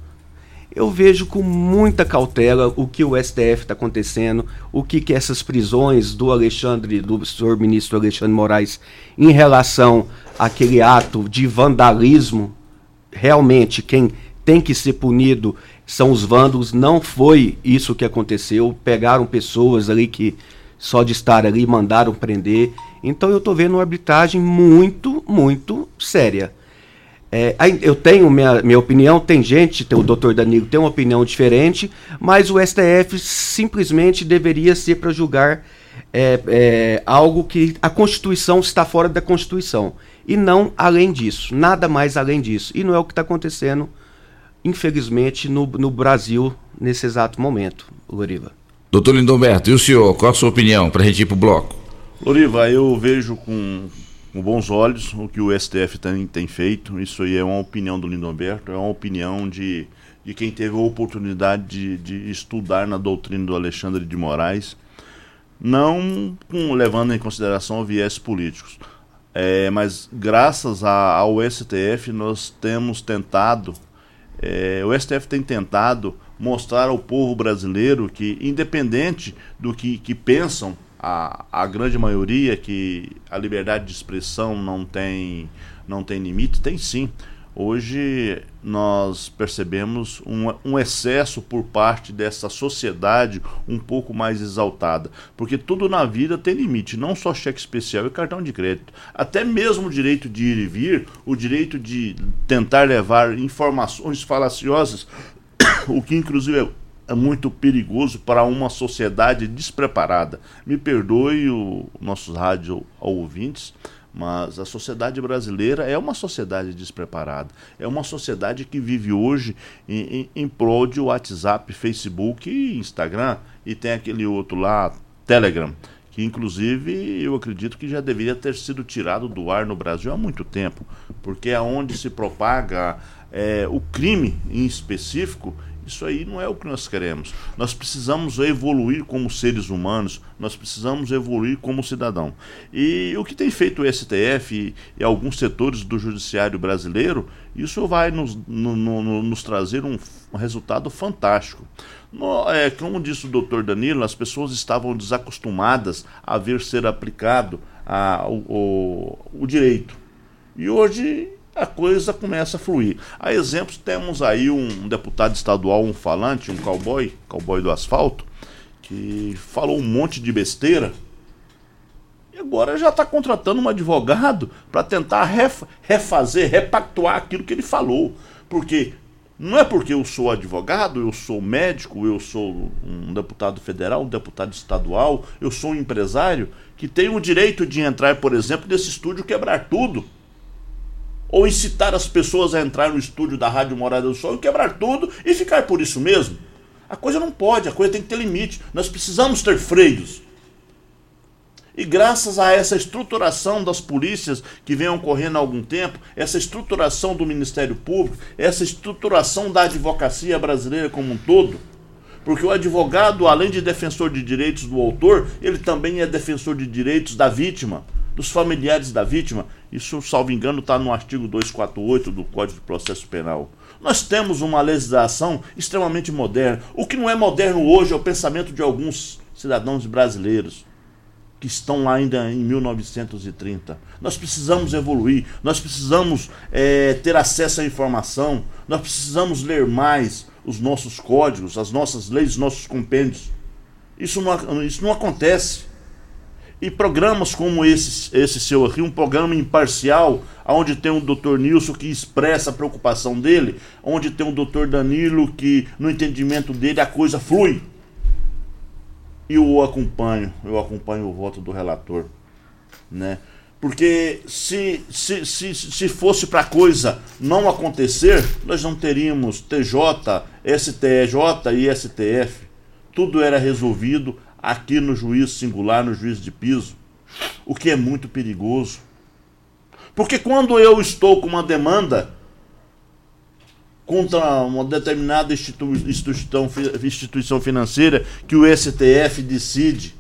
eu vejo com muita cautela o que o STF está acontecendo, o que, que essas prisões do Alexandre, do senhor ministro Alexandre Moraes, em relação àquele ato de vandalismo, realmente quem tem que ser punido são os vândalos, não foi isso que aconteceu, pegaram pessoas ali que só de estar ali mandaram prender. Então eu estou vendo uma arbitragem muito, muito séria. É, eu tenho minha, minha opinião, tem gente, tem, o doutor Danilo tem uma opinião diferente, mas o STF simplesmente deveria ser para julgar é, é, algo que a Constituição está fora da Constituição. E não além disso, nada mais além disso. E não é o que está acontecendo, infelizmente, no, no Brasil nesse exato momento, Loriva. Doutor Lindomberto, e o senhor, qual a sua opinião para a gente ir para o bloco? Loriva, eu vejo com com bons olhos o que o STF tem, tem feito. Isso aí é uma opinião do Lindomberto, é uma opinião de, de quem teve a oportunidade de, de estudar na doutrina do Alexandre de Moraes, não com, levando em consideração viés políticos. É, mas graças a, ao STF nós temos tentado É, o STF tem tentado mostrar ao povo brasileiro que, independente do que, que pensam, a, a grande maioria, que a liberdade de expressão não tem, não tem limite, tem sim. Hoje nós percebemos um, um, excesso por parte dessa sociedade um pouco mais exaltada. Porque tudo na vida tem limite, não só cheque especial e cartão de crédito. Até mesmo o direito de ir e vir, o direito de tentar levar informações falaciosas, o que inclusive é muito perigoso para uma sociedade despreparada. Me perdoe o nossos rádio ouvintes, mas a sociedade brasileira é uma sociedade despreparada. É uma sociedade que vive hoje em, em, em prol de WhatsApp, Facebook e Instagram. E tem aquele outro lá, Telegram, que inclusive eu acredito que já deveria ter sido tirado do ar no Brasil há muito tempo, porque é onde se propaga é, o crime em específico isso aí não é o que nós queremos. Nós precisamos evoluir como seres humanos, nós precisamos evoluir como cidadão. E o que tem feito o STF e, alguns setores do judiciário brasileiro, isso vai nos, no, no, nos trazer um, um, resultado fantástico. No, é, como disse o doutor Danilo, as pessoas estavam desacostumadas a ver ser aplicado a, o, o, o direito. E hoje a coisa começa a fluir. A exemplos, temos aí um deputado estadual, um falante, um cowboy, cowboy do asfalto, que falou um monte de besteira e agora já está contratando um advogado para tentar ref, refazer, repactuar aquilo que ele falou. Porque não é porque eu sou advogado, eu sou médico, eu sou um deputado federal, um deputado estadual, eu sou um empresário que tenho o direito de entrar, por exemplo, nesse estúdio quebrar tudo ou incitar as pessoas a entrar no estúdio da Rádio Morada do Sol e quebrar tudo e ficar por isso mesmo. A coisa não pode, a coisa tem que ter limite. Nós precisamos ter freios. E graças a essa estruturação das polícias que vem ocorrendo há algum tempo, essa estruturação do Ministério Público, essa estruturação da advocacia brasileira como um todo, porque o advogado, além de defensor de direitos do autor, ele também é defensor de direitos da vítima dos familiares da vítima. Isso, salvo engano, está no artigo 248 do Código de Processo Penal. Nós temos uma legislação extremamente moderna. O que não é moderno hoje é o pensamento de alguns cidadãos brasileiros que estão lá ainda em 1930. Nós precisamos evoluir, nós precisamos é, ter acesso à informação, nós precisamos ler mais os nossos códigos, as nossas leis, os nossos compêndios. Isso não, isso não acontece. E programas como esse, esse seu aqui, um programa imparcial, onde tem o Dr. Nilson que expressa a preocupação dele, onde tem o Dr. Danilo que, no entendimento dele, a coisa flui. E eu acompanho, eu acompanho o voto do relator. Né? Porque se, se, se, se fosse para a coisa não acontecer, nós não teríamos TJ, STJ e STF. Tudo era resolvido aqui no juízo singular, no juízo de piso, o que é muito perigoso. Porque quando eu estou com uma demanda contra uma determinada institu instituição, instituição financeira que o STF decide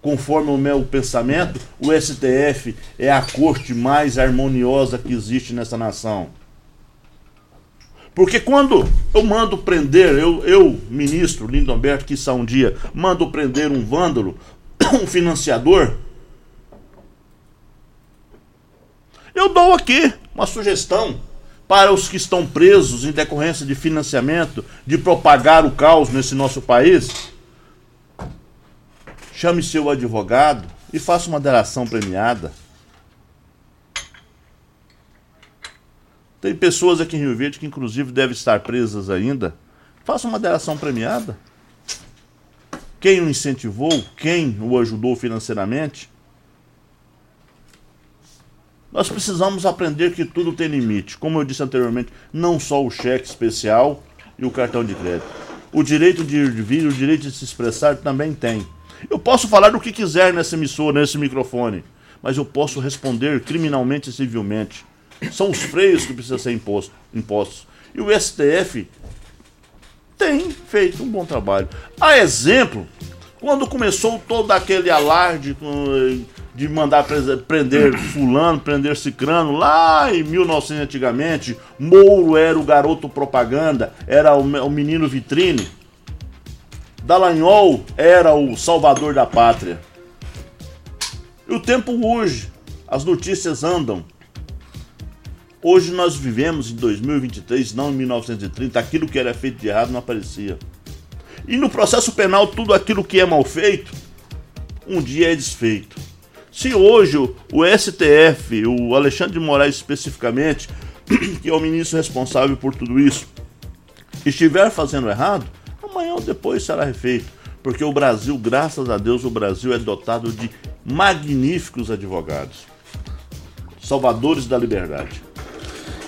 conforme o meu pensamento, o STF é a corte mais harmoniosa que existe nessa nação. Porque quando eu mando prender, eu, eu ministro Lindomberto, que está um dia, mando prender um vândalo, um financiador, eu dou aqui uma sugestão para os que estão presos em decorrência de financiamento, de propagar o caos nesse nosso país. Chame seu advogado e faça uma delação premiada. Tem pessoas aqui em Rio Verde que, inclusive, devem estar presas ainda. Faça uma delação premiada. Quem o incentivou, quem o ajudou financeiramente. Nós precisamos aprender que tudo tem limite. Como eu disse anteriormente, não só o cheque especial e o cartão de crédito. O direito de ir e vir, o direito de se expressar também tem. Eu posso falar do que quiser nessa emissora, nesse microfone, mas eu posso responder criminalmente e civilmente. São os freios que precisam ser imposto, impostos. E o STF tem feito um bom trabalho. A exemplo, Quando começou todo aquele alarde de mandar prender fulano, prender cicrano, lá em 1900 antigamente, Mouro era o garoto propaganda, era o menino vitrine. Dallagnol era o salvador da pátria. E o tempo urge, as notícias andam. Hoje nós vivemos em 2023, não em 1930. Aquilo que era feito de errado não aparecia. E no processo penal, tudo aquilo que é mal feito, um dia é desfeito. Se hoje o, STF, o Alexandre de Moraes especificamente, que é o ministro responsável por tudo isso, estiver fazendo errado, amanhã ou depois será refeito. Porque o Brasil, graças a Deus, o Brasil é dotado de magníficos advogados. Salvadores da liberdade.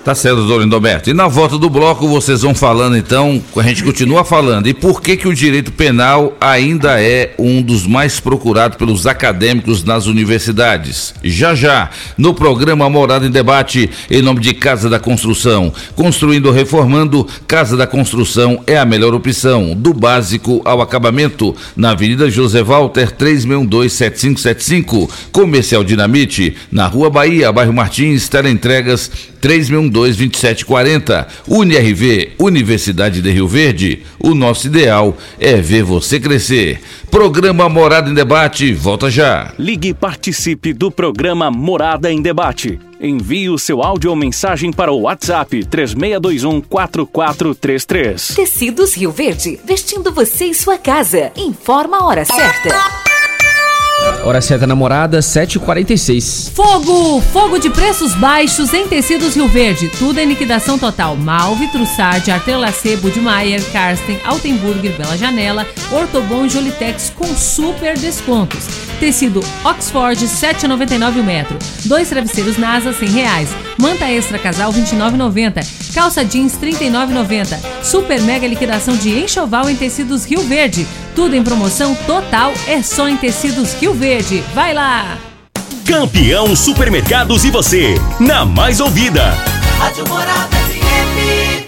Tá certo, doutor Lindoberto. E na volta do bloco vocês vão falando então, a gente continua falando. E por que que o direito penal ainda é um dos mais procurados pelos acadêmicos nas universidades? Já já, no programa Morada em Debate, em nome de Casa da Construção. Construindo ou reformando, Casa da Construção é a melhor opção, do básico ao acabamento, na Avenida José Walter, 36127575, Comercial Dinamite, na Rua Bahia, bairro Martins, teleentregas 3612-2740. UniRV, Universidade de Rio Verde. O nosso ideal é ver você crescer. Programa Morada em Debate, volta já. Ligue e participe do programa Morada em Debate. Envie o seu áudio ou mensagem para o WhatsApp 3621 4433. Tecidos Rio Verde, vestindo você e sua casa. Informa a hora certa. Hora certa namorada, 7h46. Fogo! Fogo de preços baixos em tecidos Rio Verde. Tudo em liquidação total. Malve, Trussard, Artelacê, Budmeier, Karsten, Altenburger, Bela Janela, Ortobon e Jolitex com super descontos. Tecido Oxford, 7,99 o metro. Dois travesseiros NASA, 100 reais. Manta extra casal, 29,90. Calça jeans, 39,90. Super mega liquidação de enxoval em tecidos Rio Verde. Tudo em promoção total, é só em tecidos Rio Verde. Vai lá! Campeão Supermercados e você, na mais ouvida. Rádio Morada FM.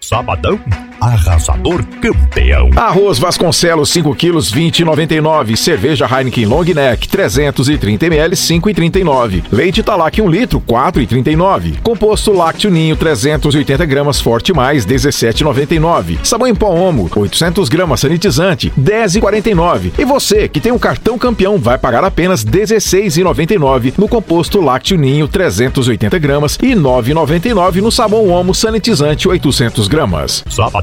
Sabadão, arrasador campeão. Arroz Vasconcelos 5 quilos 20,99. Cerveja Heineken Long Neck 330 ml 5,39. Leite Talac 1 litro 4,39. Composto Lácteo Ninho 380 gramas Forte Mais 17,99. Sabão em pó Omo 800 gramas sanitizante 10,49. E você que tem um cartão campeão vai pagar apenas 16,99 no composto Lácteo Ninho 380 gramas e 9,99 no sabão Omo sanitizante 800 gramas.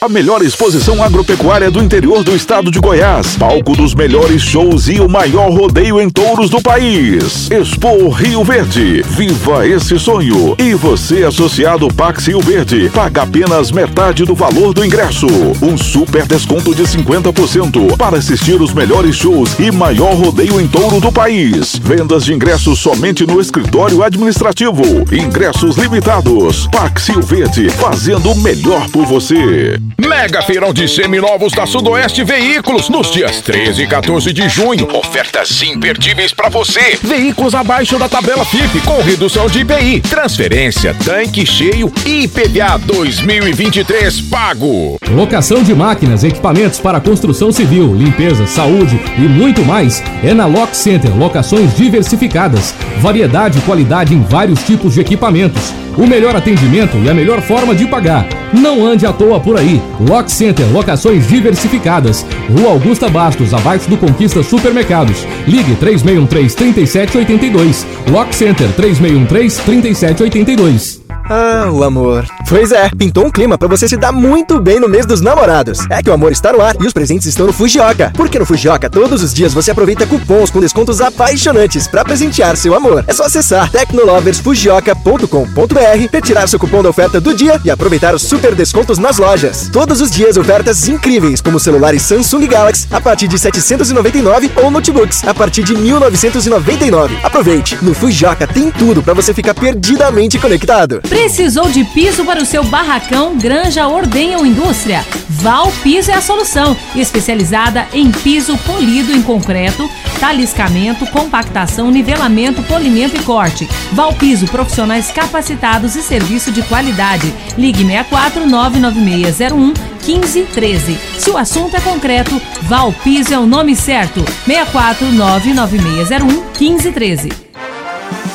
A melhor exposição agropecuária do interior do estado de Goiás. Palco dos melhores shows e o maior rodeio em touros do país. Expo Rio Verde. Viva esse sonho. E você, associado Pax Rio Verde, paga apenas metade do valor do ingresso. Um super desconto de 50% para assistir os melhores shows e maior rodeio em touro do país. Vendas de ingressos somente no escritório administrativo. Ingressos limitados. Pax Rio Verde, fazendo o melhor por você. Mega Feirão de Seminovos da Sudoeste Veículos, nos dias 13 e 14 de junho. Ofertas imperdíveis para você. Veículos abaixo da tabela FIP, com redução de IPI, transferência, tanque cheio e IPVA 2023 pago. Locação de máquinas, equipamentos para construção civil, limpeza, saúde e muito mais é na Lock Center. Locações diversificadas, variedade e qualidade em vários tipos de equipamentos. O melhor atendimento e a melhor forma de pagar. Não ande à toa por aí. Lock Center, locações diversificadas. Rua Augusta Bastos, abaixo do Conquista Supermercados. Ligue 3613-3782. Lock Center 3613-3782. Ah, o amor. Pois é, pintou um clima pra você se dar muito bem no mês dos namorados. É que o amor está no ar e os presentes estão no Fujioka. Porque no Fujioka, todos os dias você aproveita cupons com descontos apaixonantes pra presentear seu amor. É só acessar tecnoloversfujioka.com.br, retirar seu cupom da oferta do dia e aproveitar os super descontos nas lojas. Todos os dias ofertas incríveis, como celulares Samsung Galaxy a partir de 799 ou notebooks a partir de 1999. Aproveite! No Fujioka tem tudo pra você ficar perdidamente conectado. Precisou de piso para o seu barracão, granja, ordenha ou indústria? Val Piso é a solução, especializada em piso polido em concreto, taliscamento, compactação, nivelamento, polimento e corte. Val Piso, profissionais capacitados e serviço de qualidade. Ligue 64 99601 1513. Se o assunto é concreto, Val Piso é o nome certo. 64 99601 1513.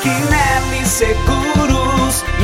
Quinelli Seguros,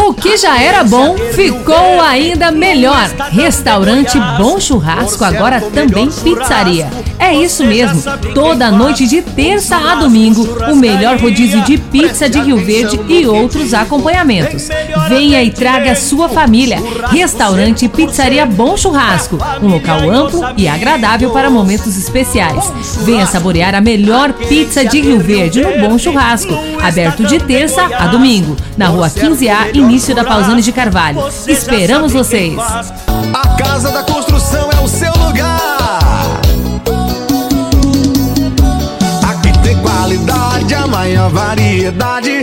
O que já era bom ficou ainda melhor. Restaurante Bom Churrasco, agora também pizzaria. É isso mesmo. Toda noite de terça a domingo, o melhor rodízio de pizza de Rio Verde e outros acompanhamentos. Venha e traga sua família. Restaurante Pizzaria Bom Churrasco. Um local amplo e agradável para momentos especiais. Venha saborear a melhor pizza de Rio Verde no Bom Churrasco. Aberto de terça a domingo, na rua 15A, início da Pausani de Carvalho. Esperamos vocês! A Casa da Construção é o seu lugar. Aqui tem qualidade, a maior variedade.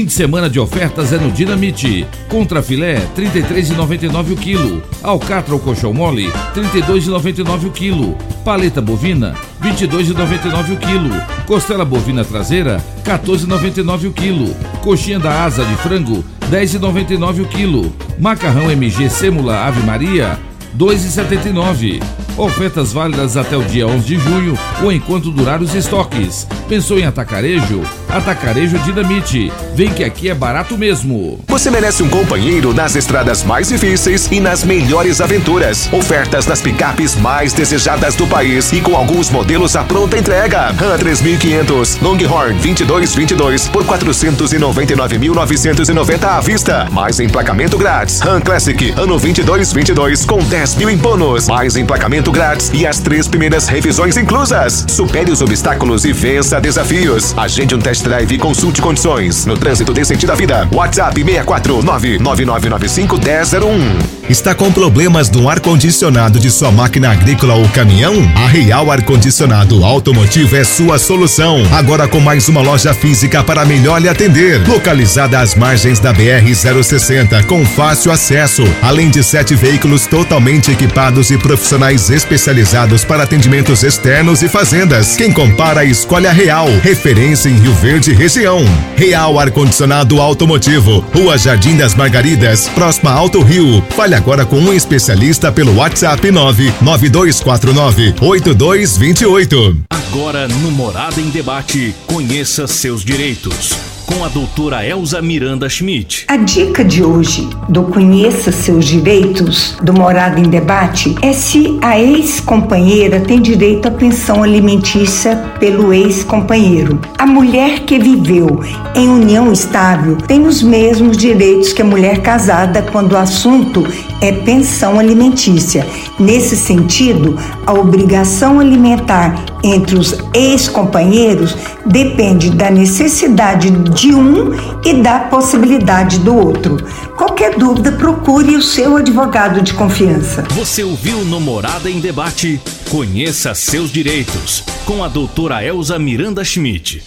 Fim de semana de ofertas é no Dinamite. Contra filé, R$ 33,99 o quilo. Alcatra ou colchão mole, R$ 32,99 o quilo. Paleta bovina, R$ 22,99 o quilo. Costela bovina traseira, R$ 14,99 o quilo. Coxinha da asa de frango, R$ 10,99 o quilo. Macarrão MG Sêmula Ave Maria, 2,79. Ofertas válidas até o dia 11 de junho ou enquanto durar os estoques. Pensou em atacarejo? Atacarejo Dinamite. Vem que aqui é barato mesmo. Você merece um companheiro nas estradas mais difíceis e nas melhores aventuras. Ofertas das picapes mais desejadas do país e com alguns modelos à pronta entrega. Ram 3500, Longhorn 2222 por 499.990 à vista. Mais emplacamento grátis. Ram Classic ano 2222 com 10 mil em bônus. Mais emplacamento grátis e as três primeiras revisões inclusas. Supere os obstáculos e vença desafios. Agende um test drive e consulte condições. No trânsito dê sentido à vida. WhatsApp 649-9995-1001. Está com problemas no ar-condicionado de sua máquina agrícola ou caminhão? A Real Ar-Condicionado Automotivo é sua solução. Agora com mais uma loja física para melhor lhe atender. Localizada às margens da BR-060, com fácil acesso. Além de sete veículos totalmente equipados e profissionais especializados para atendimentos externos e fazendas. Quem compara, escolhe a Real. Referência em Rio Verde região. Real Ar-Condicionado Automotivo. Rua Jardim das Margaridas, próxima Alto Rio. Fale agora com um especialista pelo WhatsApp 99249 8228. Agora no Morada em Debate, conheça seus direitos. Com a doutora Elza Miranda Schmidt. A dica de hoje do Conheça Seus Direitos, do Morada em Debate, é se a ex-companheira tem direito à pensão alimentícia pelo ex-companheiro. A mulher que viveu em união estável tem os mesmos direitos que a mulher casada quando o assunto é pensão alimentícia. Nesse sentido, a obrigação alimentar entre os ex-companheiros depende da necessidade de um e da possibilidade do outro. Qualquer dúvida, procure o seu advogado de confiança. Você ouviu no Morada em Debate? Conheça seus direitos com a doutora Elza Miranda Schmidt.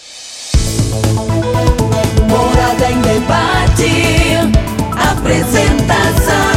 Morada em debate. Apresentação: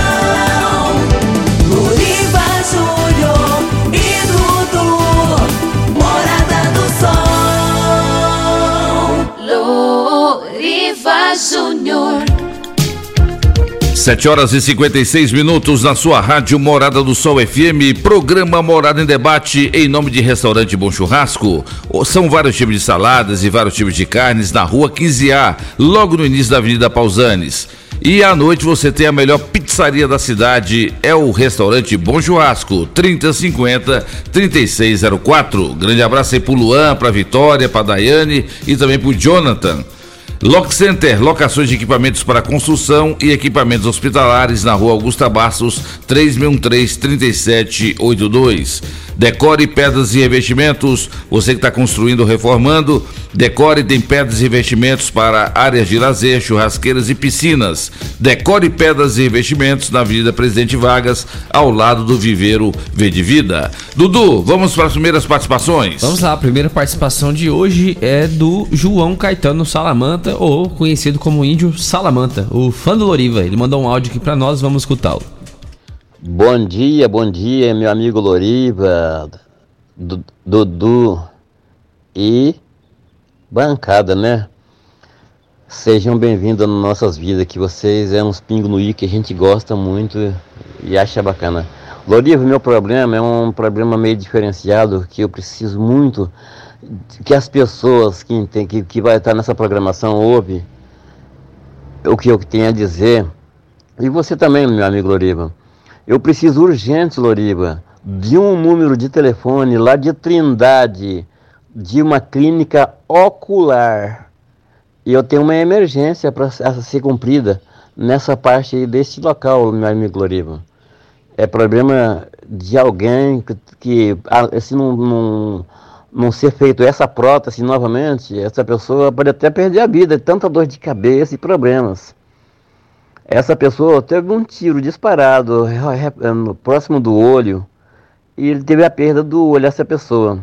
7 horas e 56 minutos na sua rádio Morada do Sol FM, programa Morada em Debate em nome de Restaurante Bom Churrasco. São vários tipos de saladas e vários tipos de carnes na rua 15A, logo no início da Avenida Pausanes. E à noite você tem a melhor pizzaria da cidade, é o restaurante Bom Churrasco, 3050 3604. Grande abraço aí pro Luan, pra Vitória, pra Daiane e também pro Jonathan. Lock Center, locações de equipamentos para construção e equipamentos hospitalares na rua Augusta Bastos, 3613-3782. Decore Pedras e Revestimentos, você que está construindo ou reformando, Decore tem pedras e revestimentos para áreas de lazer, churrasqueiras e piscinas. Decore Pedras e Revestimentos na Avenida Presidente Vargas, ao lado do Viveiro Verde Vida. Dudu, vamos para as primeiras participações? Vamos lá, a primeira participação de hoje é do João Caetano Salamanta, ou conhecido como Índio Salamanta, o fã do Loriva. Ele mandou um áudio aqui para nós, vamos escutá-lo. Bom dia, bom dia, meu amigo Loriva, Du- Dudu e bancada, né? Sejam bem-vindos nas nossas vidas, que vocês é uns pingos no i que a gente gosta muito e acha bacana. Loriva, meu problema é um problema meio diferenciado que eu preciso muito que as pessoas que, que, que vai estar nessa programação ouve o que eu tenho a dizer. E você também, meu amigo Loriva. Eu preciso urgente, Loriva, de um número de telefone lá de Trindade, de uma clínica ocular. E eu tenho uma emergência para ser cumprida nessa parte aí desse local, meu amigo Loriva. É problema de alguém que, que se não, não, não ser feito essa prótese novamente, essa pessoa pode até perder a vida, tanta dor de cabeça e problemas. Essa pessoa teve um tiro disparado no próximo do olho e ele teve a perda do olho essa pessoa.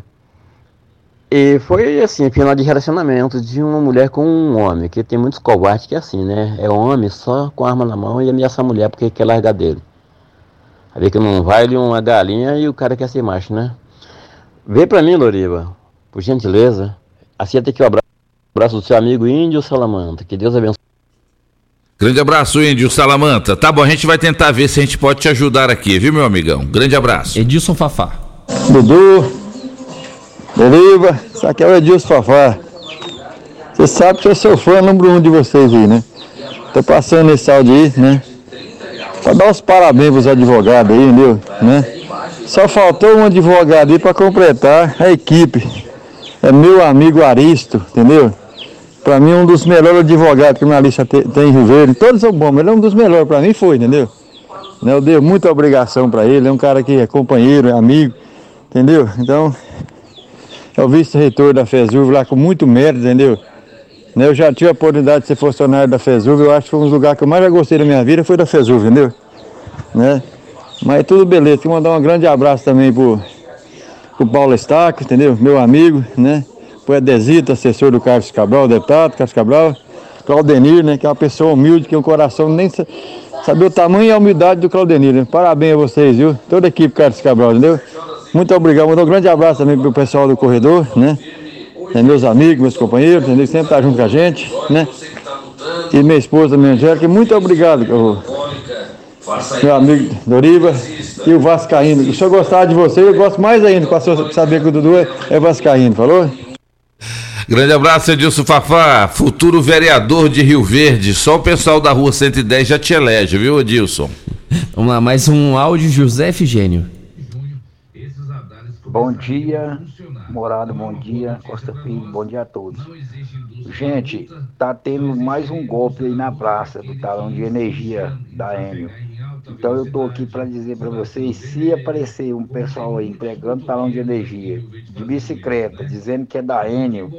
E foi assim, final de relacionamento de uma mulher com um homem, que tem muitos covardes que é assim, né? É homem só com arma na mão e ameaça a mulher porque quer largar dele. Aí vê que não vai ele uma galinha e o cara quer ser macho, né? Vê pra mim, Loriva, por gentileza, aceita aqui o abra- abraço do seu amigo Índio Salamanta. Que Deus abençoe. Grande abraço, Índio Salamanta. Tá bom, a gente vai tentar ver se a gente pode te ajudar aqui, viu, meu amigão? Grande abraço. Edilson Fafá. Dudu, Deriva, isso aqui é o Edilson Fafá. Você sabe que eu sou fã número um de vocês aí, né? Tô passando esse áudio aí, né? Pra dar os parabéns pros advogados aí, entendeu? Né? Só faltou um advogado aí pra completar a equipe. É meu amigo Aristo, entendeu? Pra mim, um dos melhores advogados que minha lista te- tem em Verde. Todos são bons, mas ele é um dos melhores. Pra mim foi, entendeu? Eu dei muita obrigação pra ele. É um cara que é companheiro, é amigo, entendeu? Então, é o vice-reitor da FESUV lá com muito mérito, entendeu? Eu já tive a oportunidade de ser funcionário da FESUV. Eu acho que foi um dos lugares que eu mais gostei da minha vida, foi da FESUV, entendeu? Né? Mas tudo beleza. Quero mandar um grande abraço também pro, pro Paulo Estaco, entendeu? Meu amigo, né? Pro Edesito, assessor do Carlos Cabral, deputado Carlos Cabral. Claudenir, né? Que é uma pessoa humilde, que um coração nem sa- saber o tamanho e a humildade do Claudenir. Né? Parabéns a vocês, viu? Toda a equipe Carlos Cabral, entendeu? Muito obrigado. Mandar um grande abraço também pro pessoal do corredor, né? É, meus amigos, meus companheiros, entendeu? Sempre tá junto com a gente, né? E minha esposa, minha Angélica, muito obrigado, meu amigo Doriva e o Vascaíno. Se eu gostar de você, eu gosto mais ainda, com a sua- saber que o Dudu é, é Vascaíno, falou? Grande abraço, Edilson Fafá, futuro vereador de Rio Verde. Só o pessoal da rua 110 já te elege, viu, Edilson? Vamos lá, mais um áudio, José Efigênio. Bom dia, Morado, bom dia, Costa Filho, bom dia a todos. Gente, tá tendo mais um golpe aí na praça do talão de energia da Enio. Então eu tô aqui para dizer para vocês, se aparecer um pessoal aí entregando talão de energia de bicicleta, dizendo que é da Enio,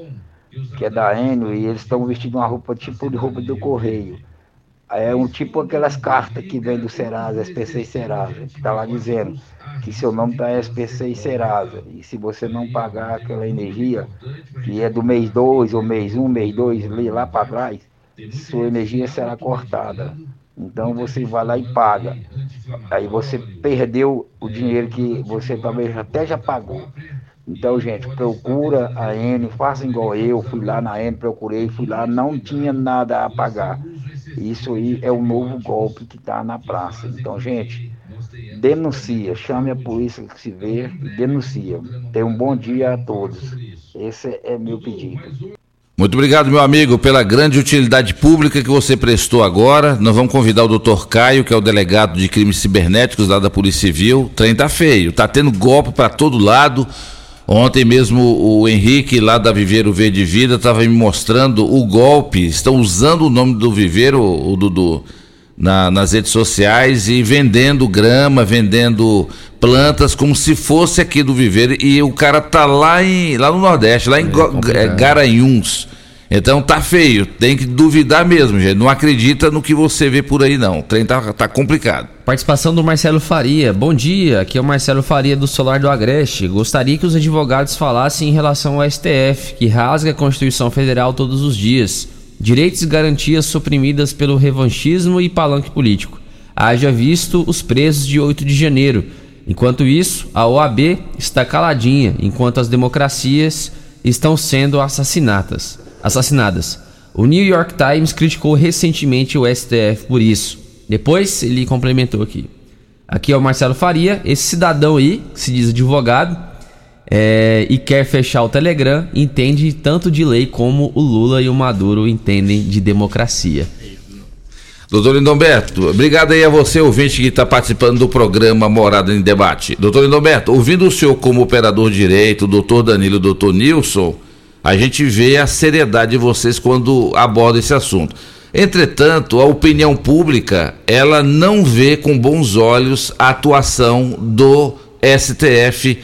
que é da Enio, e eles estão vestindo uma roupa tipo de roupa do correio. É um tipo aquelas cartas que vem do Serasa, SPC Serasa, que está lá dizendo que seu nome está SPC Serasa. E se você não pagar aquela energia, que é do mês 2 ou mês 1, um, mês 2, lá para trás, sua energia será cortada. Então você vai lá e paga. Aí você perdeu o dinheiro que você talvez até já pagou. Então, gente, procura a N, faça igual eu, fui lá na N, procurei, fui lá, não tinha nada a pagar. Isso aí é o novo golpe que está na praça. Então, gente, denuncia, chame a polícia que se vê e denuncia. Tenha um bom dia a todos. Esse é meu pedido. Muito obrigado, meu amigo, pela grande utilidade pública que você prestou agora. Nós vamos convidar o doutor Caio, que é o delegado de crimes cibernéticos lá da Polícia Civil. O trem tá feio, tá tendo golpe para todo lado. Ontem mesmo o Henrique, lá da Viveiro Verde Vida, estava me mostrando o golpe. Estão usando o nome do Viveiro, o Dudu, na, nas redes sociais e vendendo grama, vendendo plantas como se fosse aqui do Viveiro. E o cara tá lá, em, lá no Nordeste, lá em é, Garanhuns. Então tá feio, tem que duvidar mesmo, gente. Não acredita no que você vê por aí, não. O trem tá, tá complicado. Participação do Marcelo Faria. Bom dia, aqui é o Marcelo Faria do Solar do Agreste. Gostaria que os advogados falassem em relação ao STF, que rasga a Constituição Federal todos os dias. Direitos e garantias suprimidas pelo revanchismo e palanque político. Haja visto os presos de 8 de janeiro. Enquanto isso, a OAB está caladinha, enquanto as democracias estão sendo assassinadas assassinadas. O New York Times criticou recentemente o STF por isso. Depois ele complementou aqui. Aqui é o Marcelo Faria, esse cidadão aí, que se diz advogado, é, e quer fechar o Telegram, entende tanto de lei como o Lula e o Maduro entendem de democracia. Doutor Lindomberto, obrigado aí a você, ouvinte, que está participando do programa Morada em Debate. Doutor Lindomberto, ouvindo o senhor como operador direito, doutor Danilo doutor Nilson, a gente vê a seriedade de vocês quando abordam esse assunto. Entretanto, a opinião pública, ela não vê com bons olhos a atuação do STF,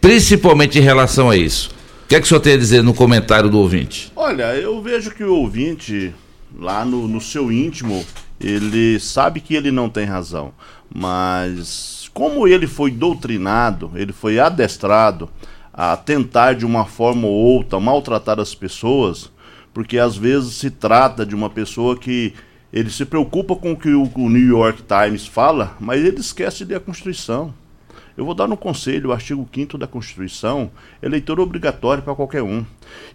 principalmente em relação a isso. O que é que o senhor tem a dizer no comentário do ouvinte? Olha, eu vejo que o ouvinte, lá no, no seu íntimo, ele sabe que ele não tem razão. Mas como ele foi doutrinado, ele foi adestrado a tentar de uma forma ou outra maltratar as pessoas, porque às vezes se trata de uma pessoa que ele se preocupa com o que o, New York Times fala, mas ele esquece de a Constituição. Eu vou dar um conselho, o artigo 5 da Constituição leitura obrigatória para qualquer um.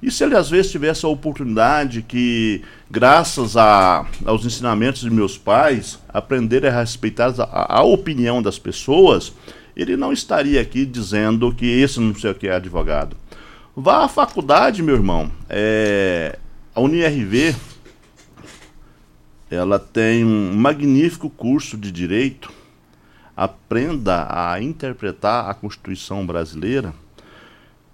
E se ele às vezes tivesse a oportunidade que, graças a, aos ensinamentos de meus pais, aprender a respeitar a, a opinião das pessoas, ele não estaria aqui dizendo que esse não sei o que é advogado. Vá à faculdade, meu irmão. É, a UniRV ela tem um magnífico curso de direito. Aprenda a interpretar a Constituição brasileira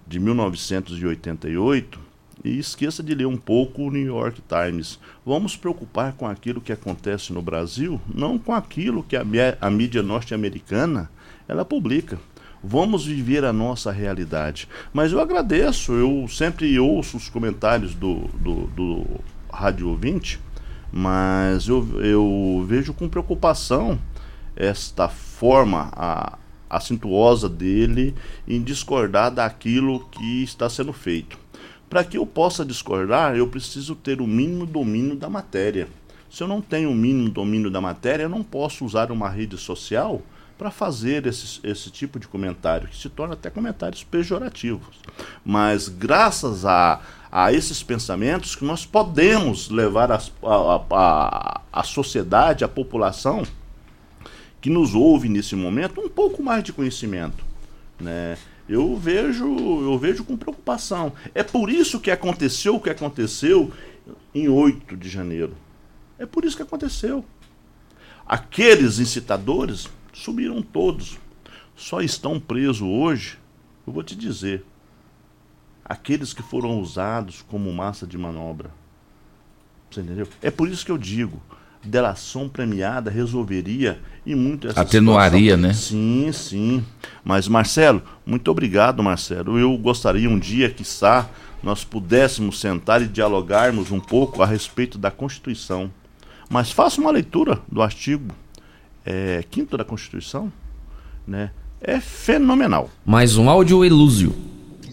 de 1988 e esqueça de ler um pouco o New York Times. Vamos preocupar com aquilo que acontece no Brasil, não com aquilo que a, a mídia norte-americana ela publica. Vamos viver a nossa realidade. Mas eu agradeço, eu sempre ouço os comentários do, do, do Rádio Ouvinte, mas eu, eu vejo com preocupação esta forma a, acintuosa dele em discordar daquilo que está sendo feito. Para que eu possa discordar, eu preciso ter o mínimo domínio da matéria. Se eu não tenho o mínimo domínio da matéria, eu não posso usar uma rede social para fazer esse, esse tipo de comentário, que se torna até comentários pejorativos. Mas graças a, a esses pensamentos que nós podemos levar a, a, a, a sociedade, a população que nos ouve nesse momento, um pouco mais de conhecimento. Né? Eu vejo, eu vejo com preocupação. É por isso que aconteceu o que aconteceu em 8 de janeiro. É por isso que aconteceu. Aqueles incitadores Subiram todos. Só estão presos hoje, eu vou te dizer, aqueles que foram usados como massa de manobra. Você entendeu? É por isso que eu digo, delação premiada resolveria e muito essa Atenuaria, situação. né? Sim, sim. Mas Marcelo, muito obrigado, Marcelo. Eu gostaria um dia, quiçá, nós pudéssemos sentar e dialogarmos um pouco a respeito da Constituição. Mas faça uma leitura do artigo é, quinto da Constituição, né? É fenomenal. Mais um áudio elúzio.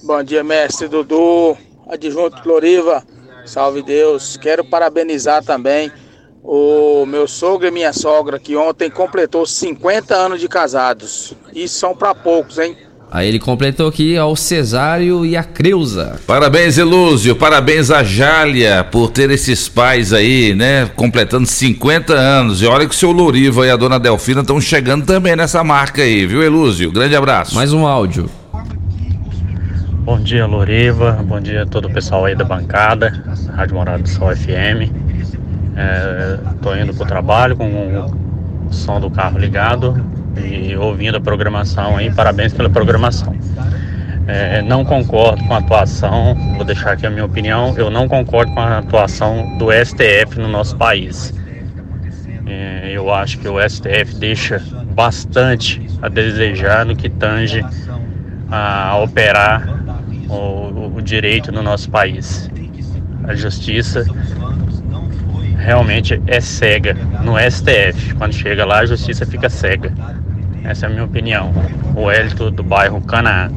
Bom dia, mestre Dudu, adjunto Floriva. Salve Deus. Quero parabenizar também o meu sogro e minha sogra, que ontem completou 50 anos de casados. E são para poucos, hein? Aí ele completou aqui ao Cesário e a Creuza. Parabéns, Elúzio. Parabéns a Jália por ter esses pais aí, né? Completando 50 anos. E olha que o seu Loriva e a dona Delfina estão chegando também nessa marca aí, viu, Elúzio? Grande abraço. Mais um áudio. Bom dia, Loriva. Bom dia a todo o pessoal aí da bancada, Rádio Morada do Sol FM. É, tô indo pro trabalho com o som do carro ligado e ouvindo a programação aí. Parabéns pela programação. É, não concordo com a atuação, vou deixar aqui a minha opinião. Eu não concordo com a atuação do STF no nosso país. É, eu acho que o STF deixa bastante a desejar no que tange a operar o, o direito no nosso país. A justiça realmente é cega no STF. Quando chega lá, a justiça fica cega. Essa é a minha opinião. O Hélito do bairro Canaã.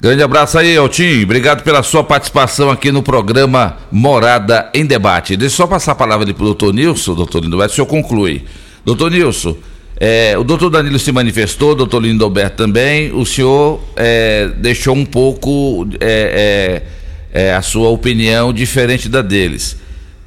Grande abraço aí, Eltinho. Obrigado pela sua participação aqui no programa Morada em Debate. Deixa eu só passar a palavra ali para o doutor Nilson, doutor Lindoberto, o senhor conclui. Doutor Nilson, é, o doutor Danilo se manifestou, o doutor Lindoberto também. O senhor é, deixou um pouco é, é, é a sua opinião diferente da deles.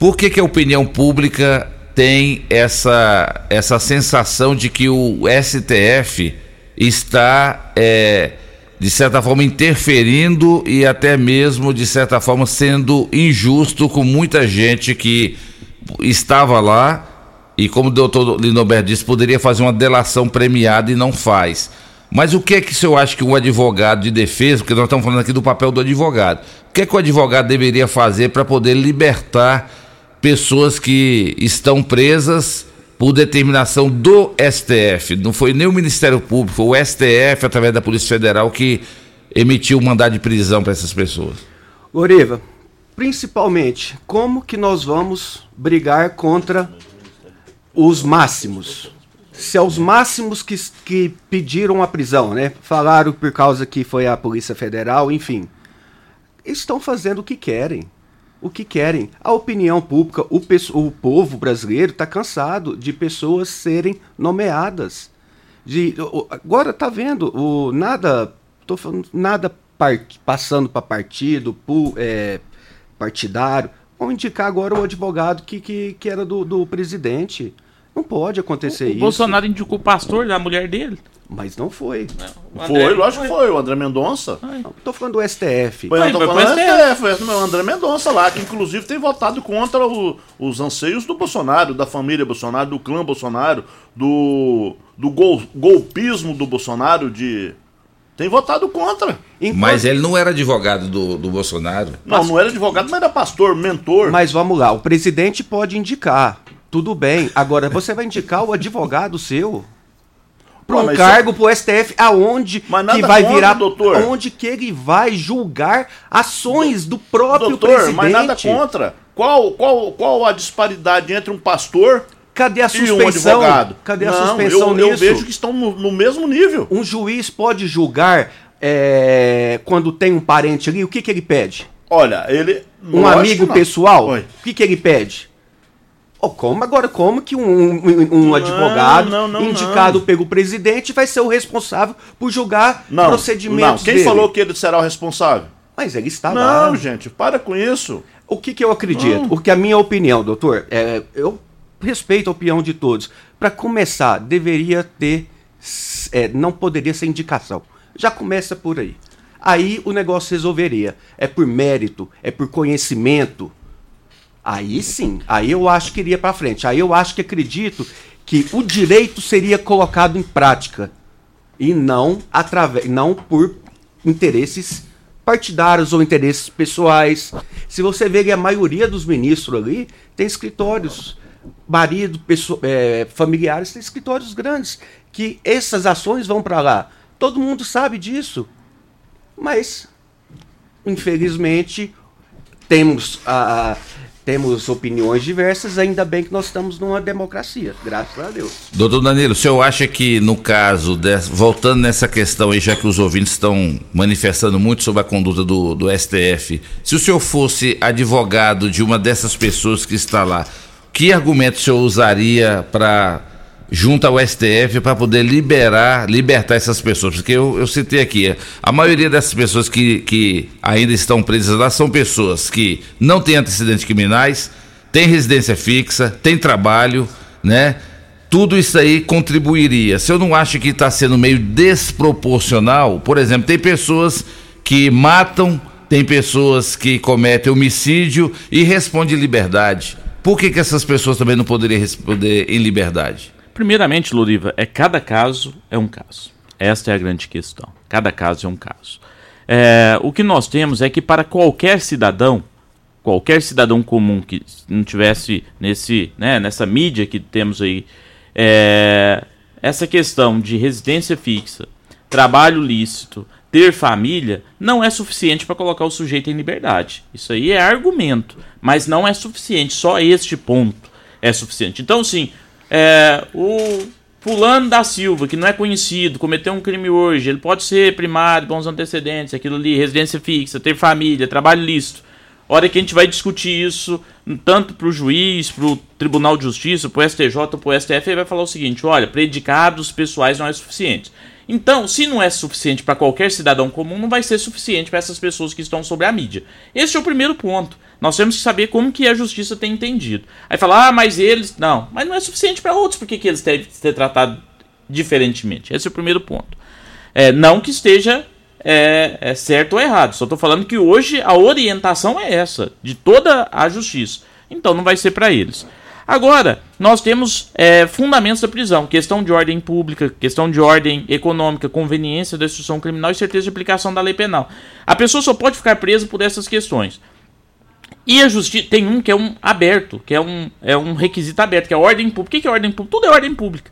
Por que, que a opinião pública tem essa, essa sensação de que o STF está, é, de certa forma, interferindo e até mesmo, de certa forma, sendo injusto com muita gente que estava lá e, como o doutor Linoberto disse, poderia fazer uma delação premiada e não faz. Mas o que é que o senhor acha que um advogado de defesa, porque nós estamos falando aqui do papel do advogado, o que é que o advogado deveria fazer para poder libertar pessoas que estão presas por determinação do STF. Não foi nem o Ministério Público, foi o STF, através da Polícia Federal, que emitiu o mandado de prisão para essas pessoas. Oriva, principalmente, como que nós vamos brigar contra os máximos? Se é os máximos que, que pediram a prisão, né? Falaram por causa que foi a Polícia Federal, enfim. Estão fazendo o que querem o que querem. A opinião pública, o, o povo brasileiro está cansado de pessoas serem nomeadas. De, agora tá vendo o nada, tô falando nada part, passando para partido, pu, é, partidário. Vão indicar agora o advogado que, que, que era do, do presidente. Não pode acontecer o, isso. O Bolsonaro indicou o pastor da mulher dele. Mas não foi. Não, foi, lógico que foi. O André Mendonça. Não, tô falando do STF. Foi, eu tô falando do STF. Foi o André Mendonça lá, que inclusive tem votado contra o, os anseios do Bolsonaro, da família Bolsonaro, do clã Bolsonaro, do, do gol, golpismo do Bolsonaro de. Tem votado contra. Enquanto... Mas ele não era advogado do, do Bolsonaro. Não, mas... não era advogado, mas era pastor, mentor. Mas vamos lá, o presidente pode indicar. Tudo bem. Agora, você vai indicar o advogado seu? para um cargo isso... pro STF aonde que vai contra, virar doutor. aonde que ele vai julgar ações do próprio doutor, presidente. Mas nada contra. Qual qual qual a disparidade entre um pastor Cadê a suspensão? Um Cadê a Não, suspensão eu, nisso? Eu vejo que estão no, no mesmo nível. Um juiz pode julgar é, quando tem um parente ali, o que, que ele pede? Olha, ele. Um amigo pessoal, Oi. o que, que ele pede? Oh, como agora? Como que um, um, um advogado não, não, indicado não. pelo presidente vai ser o responsável por julgar procedimentos? Não, quem dele? falou que ele será o responsável? Mas ele está lá. Não, gente, para com isso. O que, que eu acredito? Porque a minha opinião, doutor, é, eu respeito a opinião de todos. Para começar, deveria ter. É, não poderia ser indicação. Já começa por aí. Aí o negócio resolveria. É por mérito, é por conhecimento Aí sim, aí eu acho que iria para frente. Aí eu acho que acredito que o direito seria colocado em prática e não através, não por interesses partidários ou interesses pessoais. Se você vê que a maioria dos ministros ali tem escritórios, marido, pessoa, é, familiares tem escritórios grandes, que essas ações vão para lá. Todo mundo sabe disso. Mas infelizmente, temos a. temos opiniões diversas, ainda bem que nós estamos numa democracia, graças a Deus. Doutor Danilo, o senhor acha que no caso, voltando nessa questão aí, já que os ouvintes estão manifestando muito sobre a conduta do, do STF, se o senhor fosse advogado de uma dessas pessoas que está lá, que argumento o senhor usaria para junto ao STF para poder liberar, libertar essas pessoas, porque eu, eu citei aqui, a maioria dessas pessoas que, que ainda estão presas lá são pessoas que não têm antecedentes criminais, têm residência fixa, têm trabalho, né? Tudo isso aí contribuiria. Se eu não acho que está sendo meio desproporcional, por exemplo, tem pessoas que matam, tem pessoas que cometem homicídio e respondem liberdade. Por que, que essas pessoas também não poderiam responder em liberdade? Primeiramente, Loriva, é cada caso é um caso. Esta é a grande questão. Cada caso é um caso. É, o que nós temos é que para qualquer cidadão, qualquer cidadão comum que não tivesse nesse, né, nessa mídia que temos aí, é, essa questão de residência fixa, trabalho lícito, ter família, não é suficiente para colocar o sujeito em liberdade. Isso aí é argumento, mas não é suficiente. Só este ponto é suficiente. Então, sim, é, o fulano da Silva, que não é conhecido, cometeu um crime hoje, ele pode ser primário, bons antecedentes, aquilo ali, residência fixa, ter família, trabalho lícito. Hora que a gente vai discutir isso, tanto para o juiz, para o Tribunal de Justiça, para o STJ, para o STF, ele vai falar o seguinte: olha, predicados pessoais não é suficiente. Então, se não é suficiente para qualquer cidadão comum, não vai ser suficiente para essas pessoas que estão sobre a mídia. Esse é o primeiro ponto. Nós temos que saber como que a justiça tem entendido. Aí falar, ah, mas eles. Não, mas não é suficiente para outros, por que eles devem ser tratados diferentemente? Esse é o primeiro ponto. É, não que esteja é, é certo ou errado, só estou falando que hoje a orientação é essa, de toda a justiça. Então não vai ser para eles. Agora, nós temos é, fundamentos da prisão, questão de ordem pública, questão de ordem econômica, conveniência da instrução criminal e certeza de aplicação da lei penal. A pessoa só pode ficar presa por essas questões. E a justiça tem um que é um aberto, que é um, é um requisito aberto, que é ordem pública. O que é ordem pública? Tudo é ordem pública.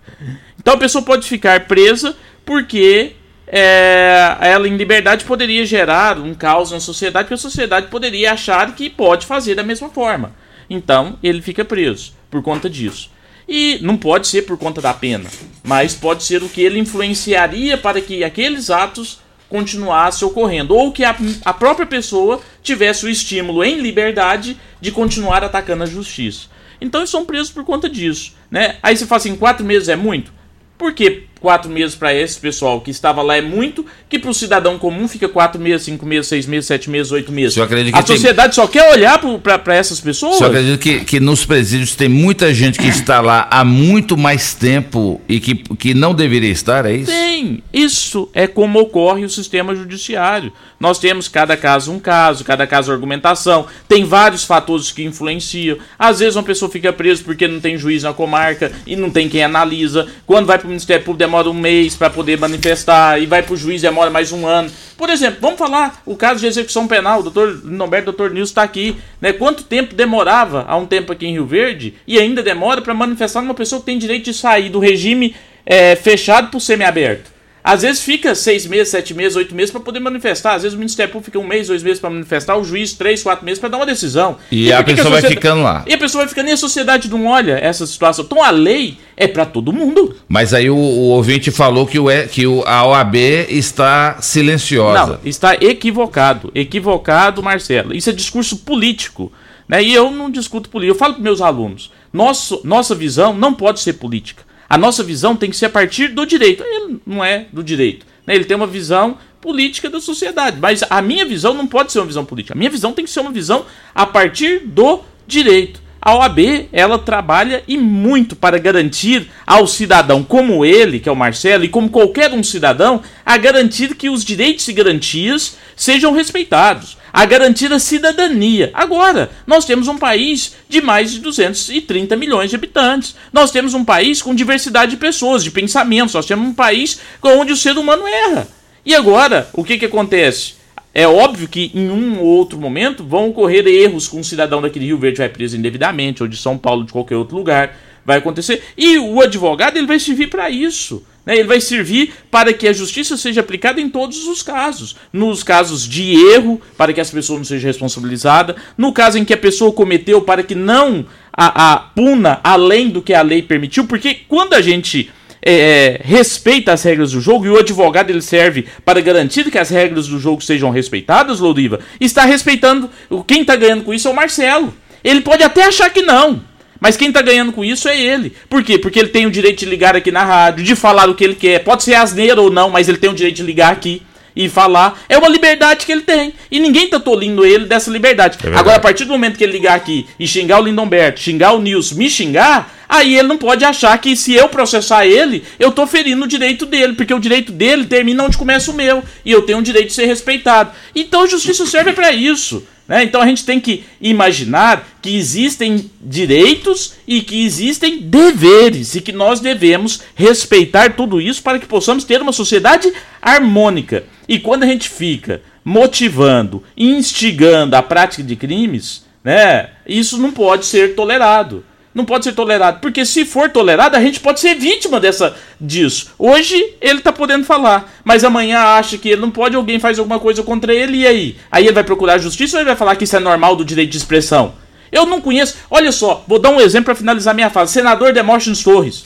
Então a pessoa pode ficar presa porque é, ela em liberdade poderia gerar um caos na sociedade, que a sociedade poderia achar que pode fazer da mesma forma. Então ele fica preso por conta disso. E não pode ser por conta da pena, mas pode ser o que ele influenciaria para que aqueles atos continuassem ocorrendo, ou que a, a própria pessoa tivesse o estímulo em liberdade de continuar atacando a justiça. Então eles são presos por conta disso. Né? Aí você fala assim: quatro meses é muito? Por que quatro meses para esse pessoal que estava lá é muito, que para o cidadão comum fica quatro meses, cinco meses, seis meses, sete meses, oito meses? A sociedade tem... só quer olhar para essas pessoas? Só acredito que, que nos presídios tem muita gente que está lá há muito mais tempo e que, que não deveria estar, é isso? Tem. Isso é como ocorre o sistema judiciário. Nós temos cada caso um caso, cada caso argumentação, tem vários fatores que influenciam. Às vezes uma pessoa fica presa porque não tem juiz na comarca e não tem quem analisa. Quando vai para o Ministério Público demora um mês para poder manifestar e vai para o juiz demora mais um ano. Por exemplo, vamos falar o caso de execução penal. O doutor Norberto, doutor Nilson está aqui. Né? Quanto tempo demorava há um tempo aqui em Rio Verde e ainda demora para manifestar uma pessoa que tem direito de sair do regime é, fechado para o semiaberto? Às vezes fica seis meses, sete meses, oito meses para poder manifestar. Às vezes o Ministério Público fica um mês, dois meses para manifestar, o juiz três, quatro meses para dar uma decisão. E, e a pessoa a sociedade... vai ficando lá. E a pessoa vai ficando e a sociedade não olha essa situação. Então a lei é para todo mundo. Mas aí o, o, ouvinte falou que, o, que o, a OAB está silenciosa. Não, está equivocado. Equivocado, Marcelo. Isso é discurso político. Né? E eu não discuto política. Eu falo para meus alunos: nosso, nossa visão não pode ser política. A nossa visão tem que ser a partir do direito. Ele não é do direito. Né? Ele tem uma visão política da sociedade. Mas a minha visão não pode ser uma visão política. A minha visão tem que ser uma visão a partir do direito. A OAB, ela trabalha e muito para garantir ao cidadão como ele, que é o Marcelo, e como qualquer um cidadão, a garantir que os direitos e garantias sejam respeitados a garantir a cidadania. Agora, nós temos um país de mais de 230 milhões de habitantes. Nós temos um país com diversidade de pessoas, de pensamentos. Nós temos um país onde o ser humano erra. E agora, o que, que acontece? É óbvio que em um ou outro momento vão ocorrer erros com um cidadão daquele Rio Verde vai preso indevidamente, ou de São Paulo, de qualquer outro lugar vai acontecer. E o advogado ele vai servir para isso. Né? Ele vai servir para que a justiça seja aplicada em todos os casos. Nos casos de erro, para que as pessoas não sejam responsabilizadas. No caso em que a pessoa cometeu, para que não a, a puna além do que a lei permitiu. Porque quando a gente é, é, respeita as regras do jogo e o advogado ele serve para garantir que as regras do jogo sejam respeitadas, Loudiva, está respeitando. Quem está ganhando com isso é o Marcelo. Ele pode até achar que não. Mas quem tá ganhando com isso é ele. Por quê? Porque ele tem o direito de ligar aqui na rádio, de falar o que ele quer. Pode ser asneiro ou não, mas ele tem o direito de ligar aqui e falar. É uma liberdade que ele tem. E ninguém tá tolindo ele dessa liberdade. É Agora, a partir do momento que ele ligar aqui e xingar o Lindomberto, xingar o Nils, me xingar, aí ele não pode achar que se eu processar ele, eu tô ferindo o direito dele, porque o direito dele termina onde começa o meu. E eu tenho o direito de ser respeitado. Então a justiça serve para isso. Né? Então a gente tem que imaginar que existem direitos e que existem deveres e que nós devemos respeitar tudo isso para que possamos ter uma sociedade harmônica. E quando a gente fica motivando, instigando a prática de crimes, né, isso não pode ser tolerado não pode ser tolerado. Porque se for tolerado, a gente pode ser vítima dessa disso. Hoje ele está podendo falar, mas amanhã acha que ele não pode, alguém faz alguma coisa contra ele, e aí? Aí ele vai procurar justiça ou ele vai falar que isso é normal do direito de expressão? Eu não conheço. Olha só, vou dar um exemplo para finalizar minha fala. Senador Demóstenes Torres.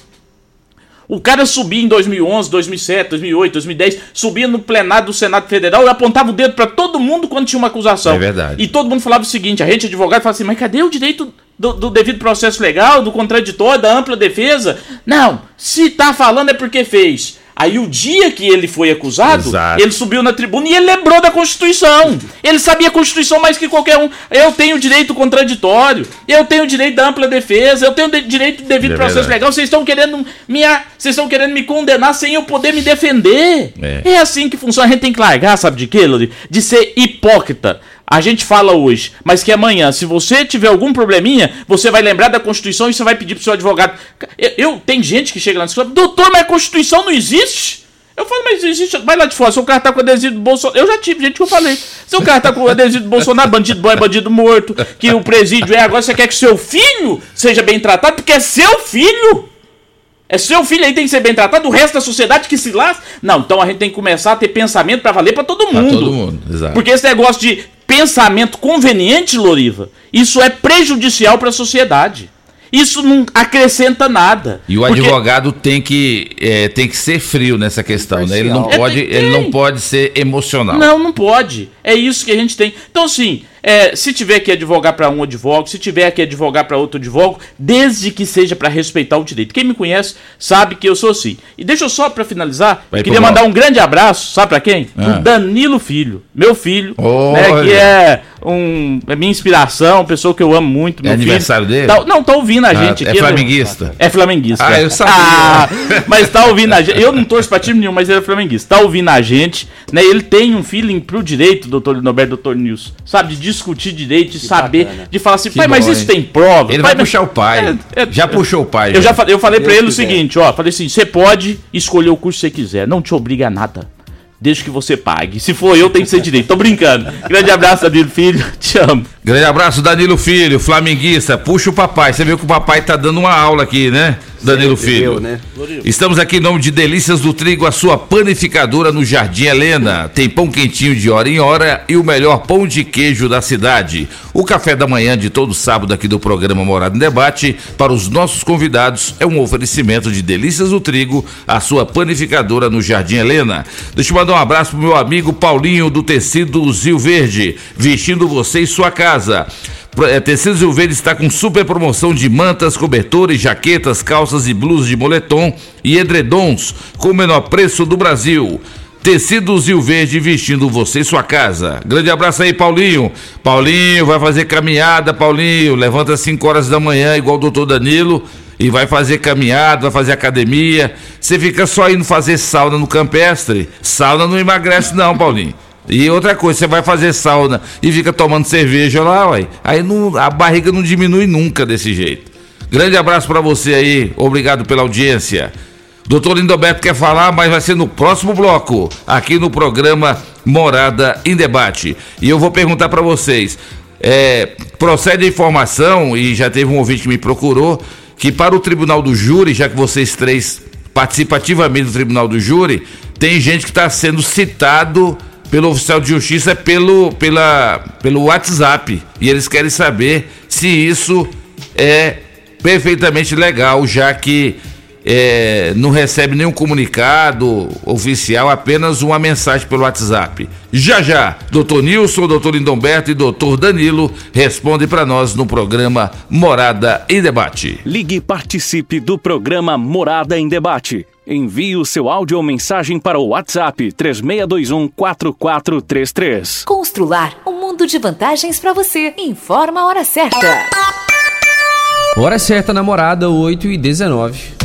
O cara subia em 2011, 2007, 2008, 2010, subia no plenário do Senado Federal e apontava o dedo para todo mundo quando tinha uma acusação. É verdade. E todo mundo falava o seguinte: a gente, advogado, fala assim, mas cadê o direito do, do, devido processo legal, do contraditório, da ampla defesa? Não, se tá falando é porque fez. Aí o dia que ele foi acusado, Exato. ele subiu na tribuna e ele lembrou da Constituição. Ele sabia a Constituição mais que qualquer um. Eu tenho direito contraditório, eu tenho direito da ampla defesa, eu tenho de direito de devido é processo verdade. legal. Vocês estão querendo me, vocês estão querendo me condenar sem eu poder me defender. É. é assim que funciona. A gente tem que largar, sabe de quê, Lodi? De ser hipócrita a gente fala hoje, mas que amanhã, se você tiver algum probleminha, você vai lembrar da Constituição e você vai pedir pro seu advogado. Eu, eu tem gente que chega lá e fala, doutor, mas a Constituição não existe? Eu falo, mas existe. Vai lá de fora, seu carro tá com adesivo do Bolsonaro. Eu já tive gente que eu falei. Seu carro tá com adesivo do Bolsonaro, bandido bom é bandido morto, que o presídio é agora, você quer que seu filho seja bem tratado, porque é seu filho. É seu filho aí tem que ser bem tratado, o resto da sociedade que se lasca. Não, então a gente tem que começar a ter pensamento para valer para todo mundo. Pra todo mundo, exato. Porque esse negócio de pensamento conveniente, Loriva, isso é prejudicial para a sociedade. Isso não acrescenta nada. E o porque... advogado tem que, é, tem que ser frio nessa questão, né? Ele não, pode, é, ele não pode ser emocional. Não, não pode. É isso que a gente tem. Então, assim, é, se tiver que advogar para um advogado, se tiver que advogar para outro advogado, desde que seja para respeitar o direito. Quem me conhece sabe que eu sou assim. E deixa eu só para finalizar, Vai queria mandar um grande abraço, sabe para quem? Ah. O Danilo Filho, meu filho, né, que é um é minha inspiração, pessoa que eu amo muito. é aniversário filho. dele? Tá, não, tá ouvindo a ah, gente é aqui. É flamenguista? É flamenguista. Ah, eu sabia. Ah, mas tá ouvindo a gente. Eu não torço pra time nenhum, mas ele é flamenguista. Tá ouvindo a gente, né? Ele tem um feeling pro direito, doutor Linoberto, doutor Nilson, sabe? De discutir direito, de que saber, bacana. de falar assim, que pai, bom, mas isso hein? tem prova. Ele pai, vai puxar o pai. É, é, já puxou o pai. Eu já, falei, eu falei para ele quiser. o seguinte, ó, falei assim, você pode escolher o curso que você quiser, não te obriga a nada. Desde que você pague. Se for eu, tem que ser direito. Tô brincando. Grande abraço, Danilo Filho. Te amo. Grande abraço, Danilo Filho, flamenguista. Puxa o papai. Você viu que o papai tá dando uma aula aqui, né? Danilo Filho. Eu, né? Estamos aqui em nome de Delícias do Trigo, a sua panificadora no Jardim Helena. Tem pão quentinho de hora em hora e o melhor pão de queijo da cidade. O café da manhã de todo sábado aqui do programa Morado em Debate para os nossos convidados é um oferecimento de Delícias do Trigo, a sua panificadora no Jardim Helena. Deixa eu mandar um abraço pro meu amigo Paulinho do Tecido Zil Verde, vestindo você em sua casa. É, Tecidos Verde está com super promoção de mantas, cobertores, jaquetas, calças e blusas de moletom e edredons com o menor preço do Brasil. Tecidos Rio Verde vestindo você e sua casa. Grande abraço aí, Paulinho. Paulinho vai fazer caminhada, Paulinho. Levanta às 5 horas da manhã, igual o doutor Danilo, e vai fazer caminhada, vai fazer academia. Você fica só indo fazer sauna no campestre. Sauna não emagrece, não, Paulinho. E outra coisa, você vai fazer sauna e fica tomando cerveja lá, ué. Aí não, a barriga não diminui nunca desse jeito. Grande abraço para você aí, obrigado pela audiência. Doutor Lindoberto quer falar, mas vai ser no próximo bloco, aqui no programa Morada em Debate. E eu vou perguntar para vocês: é, procede a informação, e já teve um ouvinte que me procurou, que para o tribunal do júri, já que vocês três participa ativamente do tribunal do júri, tem gente que está sendo citado pelo oficial de justiça pelo, pela, pelo WhatsApp. E eles querem saber se isso é perfeitamente legal, já que é, não recebe nenhum comunicado oficial, apenas uma mensagem pelo WhatsApp. Já já, doutor Nilson, doutor Lindomberto e doutor Danilo respondem para nós no programa Morada em Debate. Ligue e participe do programa Morada em Debate. Envie o seu áudio ou mensagem para o WhatsApp 3621 4433. Constrular um mundo de vantagens para você. Informa a hora certa. Hora certa, namorada, 8 e 19.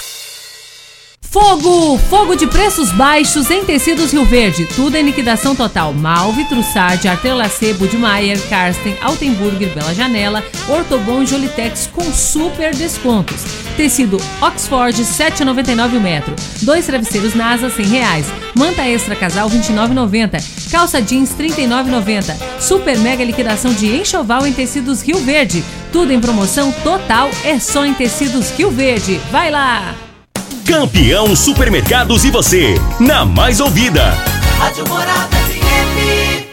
Fogo! Fogo de preços baixos em tecidos Rio Verde. Tudo em liquidação total. Malve, Trussard, Artelacê, Budmeier, Karsten, Altenburger, Bela Janela, Ortobon e Jolitex com super descontos. Tecido Oxford 7,99 o metro. Dois travesseiros NASA 100 reais. Manta extra casal 29,90. Calça jeans 39,90. Super mega liquidação de enxoval em tecidos Rio Verde. Tudo em promoção total é só em tecidos Rio Verde. Vai lá! Campeão Supermercados e você, na mais ouvida. Rádio Morada FM.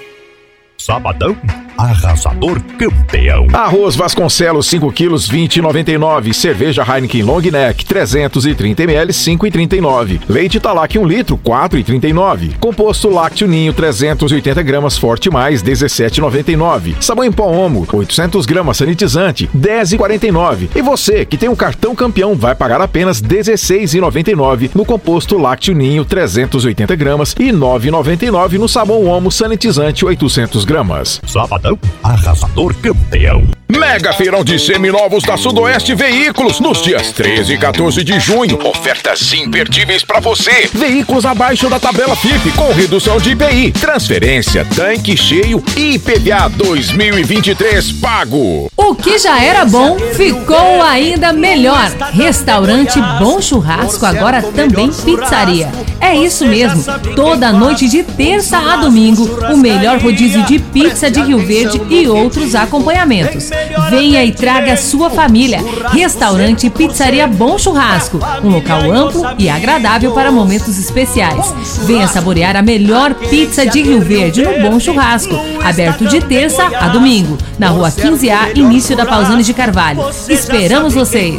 Sabadão arrasador campeão. Arroz Vasconcelos 5 quilos 20,99. Cerveja Heineken Long Neck 330 ml 5,39. Leite Talac 1 litro 4,39. Composto lácteo Ninho 380 gramas Forte Mais 17,99. Sabão em pó Omo 800 gramas sanitizante 10,49. E você que tem um cartão campeão vai pagar apenas 16,99 no composto lácteo Ninho 380 gramas e 9,99 no sabão Omo sanitizante 800 gramas. Sabadão arrasador campeão. Mega Feirão de Seminovos da Sudoeste Veículos, nos dias 13 e 14 de junho. Ofertas imperdíveis para você. Veículos abaixo da tabela FIP, com redução de IPI, transferência, tanque cheio e IPVA 2023 pago. O que já era bom ficou ainda melhor. Restaurante Bom Churrasco, agora também pizzaria. É isso mesmo. Toda noite de terça a domingo, o melhor rodízio de pizza de Rio Verde e outros acompanhamentos. Venha e traga sua família. Restaurante e Pizzaria Bom Churrasco. Um local amplo e agradável para momentos especiais. Venha saborear a melhor pizza de Rio Verde no Bom Churrasco. Aberto de terça a domingo. Na rua 15A, início da Pausanes de Carvalho. Esperamos vocês!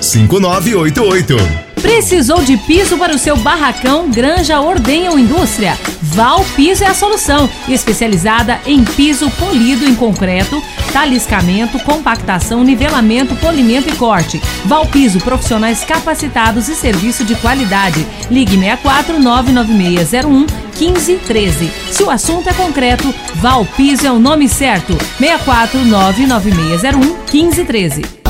5988. Precisou de piso para o seu barracão, granja, ordenha ou indústria? Val Piso é a solução, especializada em piso polido em concreto, taliscamento, compactação, nivelamento, polimento e corte. Val Piso, profissionais capacitados e serviço de qualidade. Ligue 64 99601 1513. Se o assunto é concreto, Val Piso é o nome certo. 64 99601 1513.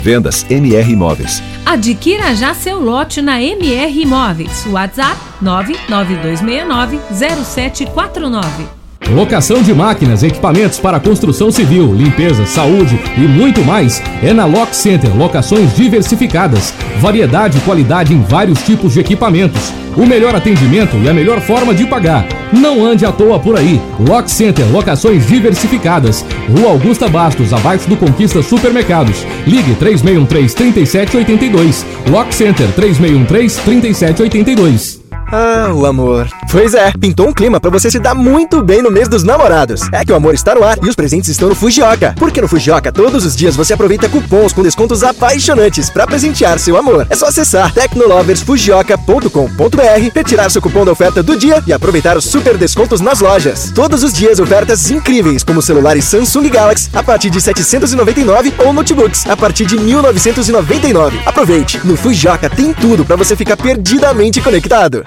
Vendas MR Imóveis. Adquira já seu lote na MR Imóveis. WhatsApp 992690749. Locação de máquinas, equipamentos para construção civil, limpeza, saúde e muito mais é na Lock Center. Locações diversificadas, variedade e qualidade em vários tipos de equipamentos. O melhor atendimento e a melhor forma de pagar. Não ande à toa por aí. Lock Center, locações diversificadas. Rua Augusta Bastos, abaixo do Conquista Supermercados. Ligue 3613-3782. Lock Center 3613-3782. Ah, o amor. Pois é, pintou um clima para você se dar muito bem no mês dos namorados. É que o amor está no ar e os presentes estão no Fujioka. Porque no Fujioka, todos os dias você aproveita cupons com descontos apaixonantes para presentear seu amor. É só acessar tecnoloversfujioka.com.br, retirar seu cupom da oferta do dia e aproveitar os super descontos nas lojas. Todos os dias ofertas incríveis, como celulares Samsung Galaxy a partir de 799 ou notebooks a partir de 1999. Aproveite, no Fujioka tem tudo para você ficar perdidamente conectado.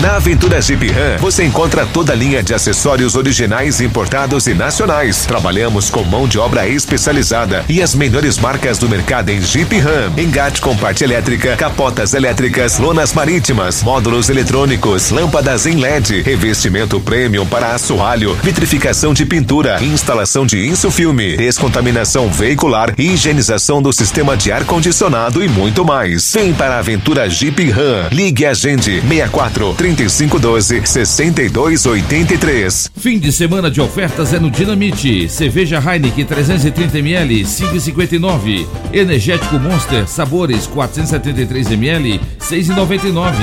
Na Aventura Jeep Ram, você encontra toda a linha de acessórios originais importados e nacionais. Trabalhamos com mão de obra especializada e as melhores marcas do mercado em Jeep Ram. Engate com parte elétrica, capotas elétricas, lonas marítimas, módulos eletrônicos, lâmpadas em LED, revestimento premium para assoalho, vitrificação de pintura, instalação de insufilme, descontaminação veicular, higienização do sistema de ar-condicionado e muito mais. Vem para a Aventura Jeep Ram. Ligue a gente 64 3512 6283. Fim de semana de ofertas é no Dinamite. Cerveja Heineken 330ml, 5,59. Energético Monster, sabores 473ml, 6,99.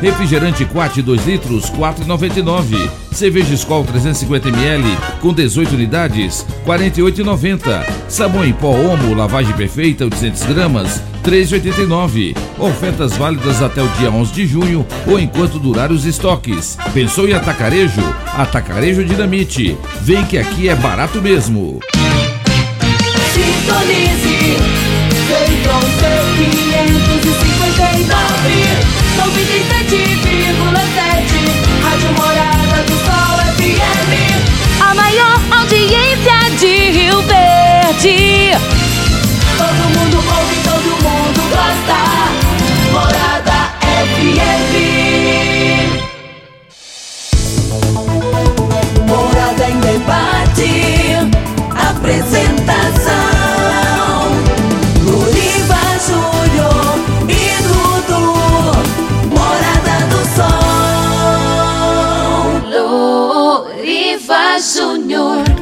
Refrigerante Quat 2 litros, 4,99. Cerveja Skol 350ml, com 18 unidades, 48,90. Sabão em pó Omo, lavagem perfeita, 800 gramas, 3,89. Ofertas válidas até o dia 11 de junho ou enquanto durar os estoques. Pensou em atacarejo? Atacarejo Dinamite. Vem que aqui é barato mesmo. Sintonize, Feitron 559, 97,7, Rádio de Rio Verde. Todo mundo ouve, todo mundo gosta. Morada FM. Morada em debate. Apresentação. Luriva Júnior e Dudu. Morada do Sol. Loriva Júnior.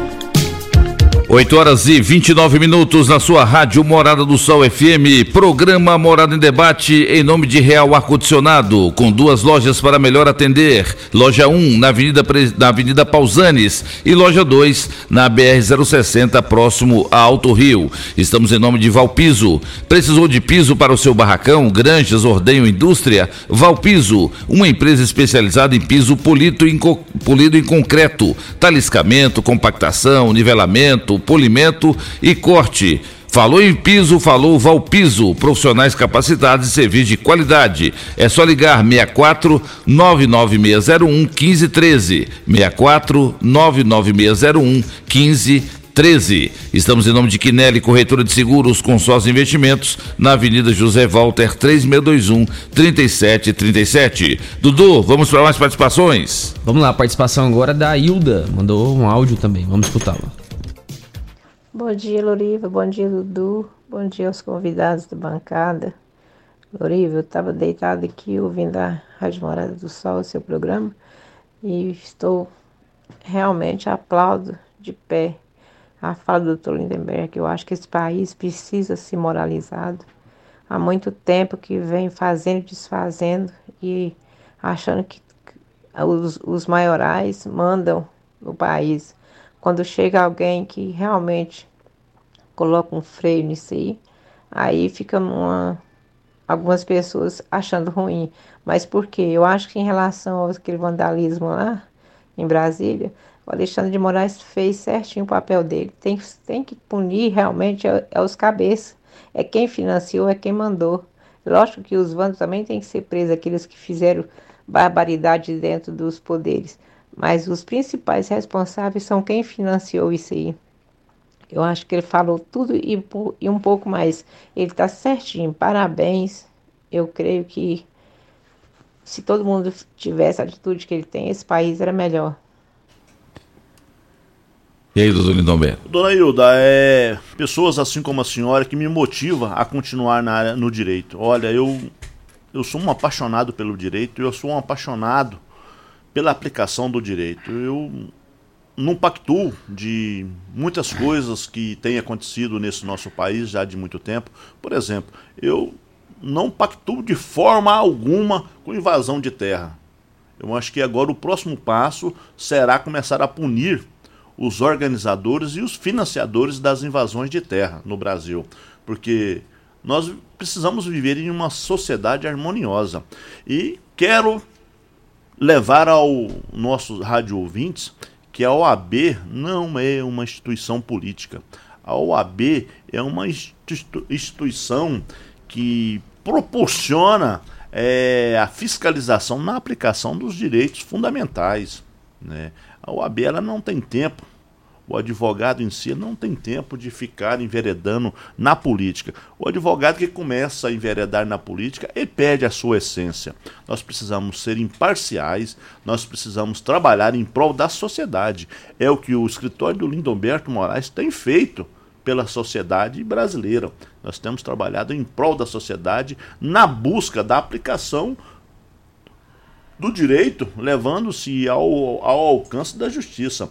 8 horas e 29 minutos na sua rádio Morada do Sol FM, programa Morada em Debate em nome de Real Ar Condicionado, com duas lojas para melhor atender. Loja 1 na Avenida, na Avenida Pausanes e loja 2 na BR 060, próximo a Alto Rio. Estamos em nome de Valpiso. Precisou de piso para o seu barracão, granjas, ordenho, indústria? Valpiso, uma empresa especializada em piso polido em, polido em concreto, taliscamento, compactação, nivelamento, polimento e corte. Falou em piso, falou Valpiso, profissionais capacitados e serviço de qualidade. É só ligar 64 99601 1513. 64 99601 1513. Estamos em nome de Quinelli, corretora de seguros, consórcio investimentos, na Avenida José Walter 3621 3737. Dudu, vamos para mais participações? Vamos lá, participação agora da Hilda. Mandou um áudio também, vamos escutá-la. Bom dia, Loriva. Bom dia, Dudu. Bom dia aos convidados da bancada. Loriva, eu estava deitado aqui ouvindo a Rádio Morada do Sol, o seu programa, e estou realmente aplaudo de pé a fala do Dr. Lindenberg. Eu acho que esse país precisa ser moralizado. Há muito tempo que vem fazendo e desfazendo e achando que os, os maiorais mandam no país. Quando chega alguém que realmente coloca um freio nisso aí, aí fica uma, algumas pessoas achando ruim. Mas por quê? Eu acho que em relação ao aquele vandalismo lá em Brasília, o Alexandre de Moraes fez certinho o papel dele. Tem, tem que punir realmente é, é os cabeças. É quem financiou, é quem mandou. Lógico que os vândalos também têm que ser presos, aqueles que fizeram barbaridade dentro dos poderes. Mas os principais responsáveis são quem financiou isso aí. Eu acho que ele falou tudo e, e um pouco mais. Ele está certinho, parabéns. Eu creio que se todo mundo tivesse a atitude que ele tem, esse país era melhor. E aí, doutor Lindomberto? Dona Hilda, é pessoas assim como a senhora que me motiva a continuar na área, no direito. Olha, eu, eu sou um apaixonado pelo direito, eu sou um apaixonado pela aplicação do direito. Eu não pactuo de muitas coisas que têm acontecido nesse nosso país já de muito tempo. Por exemplo, eu não pactuo de forma alguma com invasão de terra. Eu acho que agora o próximo passo será começar a punir os organizadores e os financiadores das invasões de terra no Brasil, porque nós precisamos viver em uma sociedade harmoniosa. E quero levar ao nossos rádio ouvintes que a OAB não é uma instituição política. A OAB é uma instituição que proporciona é, a fiscalização na aplicação dos direitos fundamentais. Né? A OAB ela não tem tempo, o advogado em si não tem tempo de ficar enveredando na política. O advogado que começa a enveredar na política, ele perde a sua essência. Nós precisamos ser imparciais, nós precisamos trabalhar em prol da sociedade. É o que o escritório do Lindomberto Moraes tem feito pela sociedade brasileira. Nós temos trabalhado em prol da sociedade na busca da aplicação do direito, levando-se ao, ao alcance da justiça.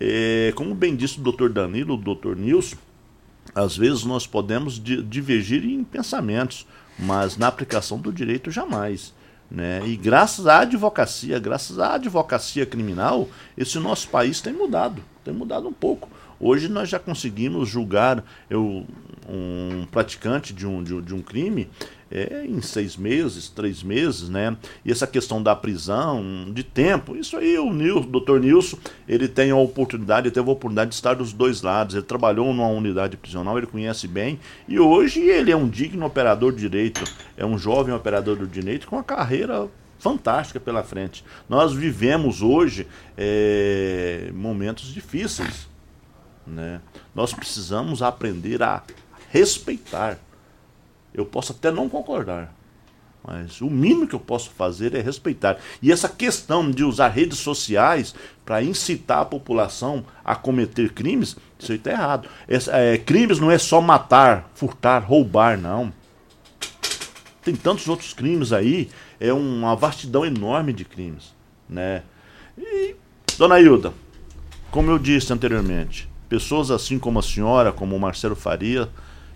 É, como bem disse o doutor Danilo, o doutor Nilson, às vezes nós podemos divergir em pensamentos, mas na aplicação do direito jamais. Né? E graças à advocacia, graças à advocacia criminal, esse nosso país tem mudado, tem mudado um pouco. Hoje nós já conseguimos julgar eu, um praticante de um, de, de um crime é, em seis meses, três meses, né? E essa questão da prisão, de tempo, isso aí o Nilson, doutor Nilson, ele tem a oportunidade, teve a oportunidade de estar dos dois lados. Ele trabalhou numa unidade prisional, ele conhece bem, e hoje ele é um digno operador de direito, é um jovem operador do direito com uma carreira fantástica pela frente. Nós vivemos hoje é, momentos difíceis, né? Nós precisamos aprender a respeitar eu posso até não concordar, mas o mínimo que eu posso fazer é respeitar. E essa questão de usar redes sociais para incitar a população a cometer crimes, isso aí está errado. É, crimes não é só matar, furtar, roubar, não. Tem tantos outros crimes aí, é uma vastidão enorme de crimes. Né? E, dona Hilda, como eu disse anteriormente, pessoas assim como a senhora, como o Marcelo Faria,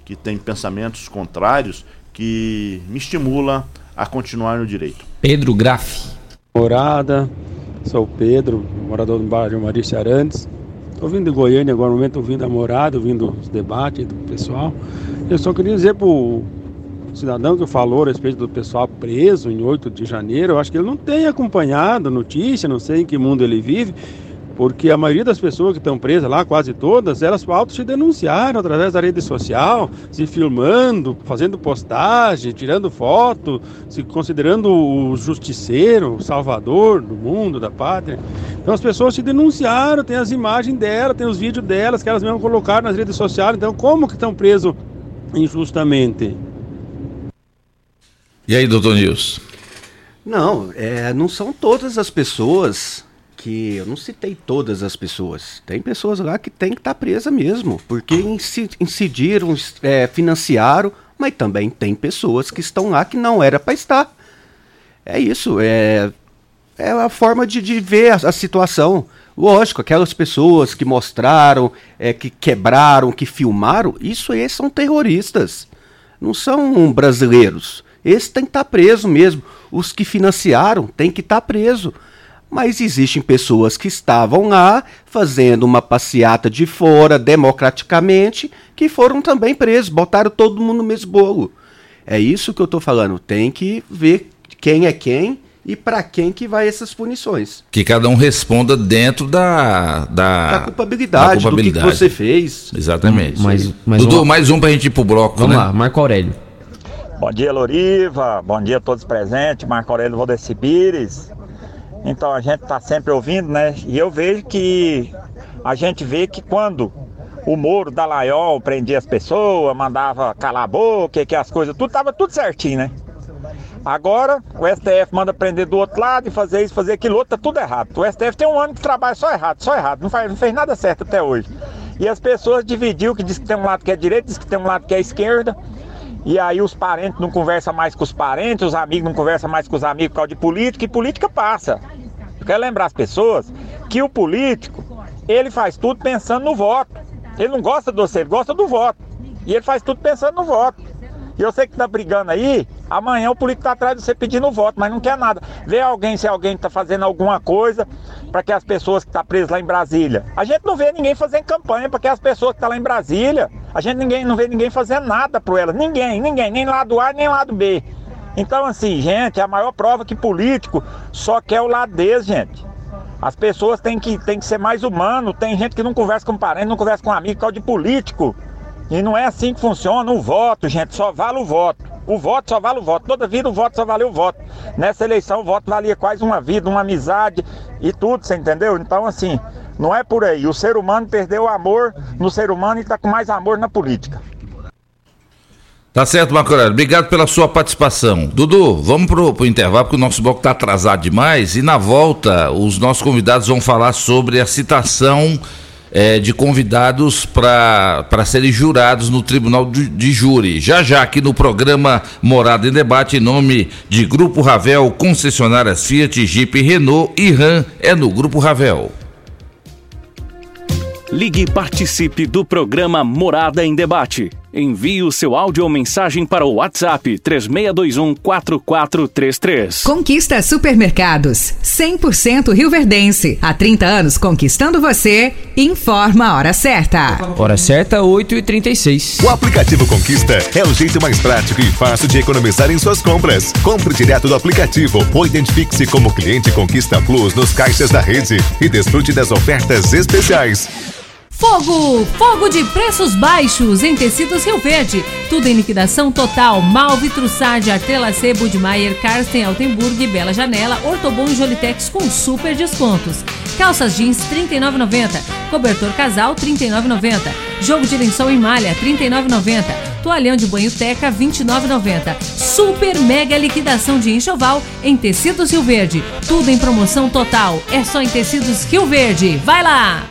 que tem pensamentos contrários, que me estimula a continuar no direito. Pedro Graff. Morada, sou o Pedro, morador do bairro Marício Arantes. Estou vindo de Goiânia agora, no momento, vindo da morada, ouvindo os debates do pessoal. Eu só queria dizer para o cidadão que falou a respeito do pessoal preso em 8 de janeiro, eu acho que ele não tem acompanhado a notícia, não sei em que mundo ele vive porque a maioria das pessoas que estão presas lá, quase todas, elas auto se denunciaram através da rede social, se filmando, fazendo postagem, tirando foto, se considerando o justiceiro, o salvador do mundo, da pátria. Então as pessoas se denunciaram, tem as imagens dela, tem os vídeos delas que elas mesmo colocaram nas redes sociais. Então como que estão presos injustamente? E aí, doutor Nilson? Não, é, não são todas as pessoas que eu não citei todas as pessoas. Tem pessoas lá que tem que estar tá presa mesmo, porque incidiram, é, financiaram, mas também tem pessoas que estão lá que não era para estar. É isso, é, é a forma de, de ver a, a, situação. Lógico, aquelas pessoas que mostraram, é, que quebraram, que filmaram, isso aí são terroristas. Não são brasileiros. Esses têm que estar tá preso mesmo. Os que financiaram têm que estar tá preso. Mas existem pessoas que estavam lá fazendo uma passeata de fora democraticamente que foram também presos, botaram todo mundo no mesmo bolo. É isso que eu estou falando. Tem que ver quem é quem e para quem que vai essas punições. Que cada um responda dentro da da, da culpabilidade, da culpabilidade. do que, que, você fez. Exatamente. Mais, mais Dudu, uma... mais um para a gente ir pro bloco, Vamos né? lá, Marco Aurélio. Bom dia, Loriva. Bom dia a todos presentes. Marco Aurélio Valdeci Pires. Então a gente está sempre ouvindo, né? E eu vejo que a gente vê que quando o Moro da Laiol prendia as pessoas, mandava calar a boca, que as coisas, tudo tava tudo certinho, né? Agora o STF manda prender do outro lado e fazer isso, fazer aquilo outro, tá tudo errado. O STF tem um ano que trabalha só errado, só errado, não, faz, não fez nada certo até hoje. E as pessoas dividiu, que diz que tem um lado que é direita, diz que tem um lado que é esquerda. E aí os parentes não conversam mais com os parentes, os amigos não conversam mais com os amigos por causa de política, e política passa. Eu quero lembrar as pessoas que o político, ele faz tudo pensando no voto. Ele não gosta de você, ele gosta do voto. E ele faz tudo pensando no voto. E eu sei que tá brigando aí, amanhã o político tá atrás de você pedindo voto, mas não quer nada. Vê alguém se alguém tá fazendo alguma coisa para que as pessoas que tá presas lá em Brasília. A gente não vê ninguém fazendo campanha para que as pessoas que tá lá em Brasília, a gente ninguém não vê ninguém fazendo nada por elas, ninguém, ninguém, nem lado A nem lado B. Então assim, gente, é a maior prova que político só quer o lado deles, gente. As pessoas têm que, têm que ser mais humanos. Tem gente que não conversa com parente, não conversa com amigo, por causa de político. E não é assim que funciona o voto, gente. Só vale o voto. O voto só vale o voto. Toda vida o voto só valeu o voto. Nessa eleição o voto valia quase uma vida, uma amizade e tudo, você entendeu? Então, assim, não é por aí. O ser humano perdeu o amor no ser humano e está com mais amor na política. Tá certo, Marco Aurélio. Obrigado pela sua participação. Dudu, vamos pro, pro intervalo, porque o nosso bloco está atrasado demais. E na volta, os nossos convidados vão falar sobre a citação é, de convidados para serem jurados no Tribunal de, de, Júri. Já já aqui no programa Morada em Debate, em nome de Grupo Ravel, concessionárias Fiat, Jeep, Renault e Ram, é no Grupo Ravel. Ligue e participe do programa Morada em Debate. Envie o seu áudio ou mensagem para o WhatsApp 3621 4433. Conquista Supermercados, 100% Rio Verdense. Há 30 anos conquistando você. Informa a hora certa. Hora certa, 8h36. O aplicativo Conquista é o jeito mais prático e fácil de economizar em suas compras. Compre direto do aplicativo ou identifique-se como cliente Conquista Plus nos caixas da rede e desfrute das ofertas especiais. Fogo! Fogo de preços baixos em tecidos Rio Verde. Tudo em liquidação total. Malve, Trussard, Artelacê, Budmeier, Karsten, Altenburg, Bela Janela, Ortobon e Jolitex com super descontos. Calças jeans R$ 39,90. Cobertor casal R$ 39,90. Jogo de lençol em malha R$ 39,90. Toalhão de banho Teca R$ 29,90. Super mega liquidação de enxoval em tecidos Rio Verde. Tudo em promoção total. É só em tecidos Rio Verde. Vai lá!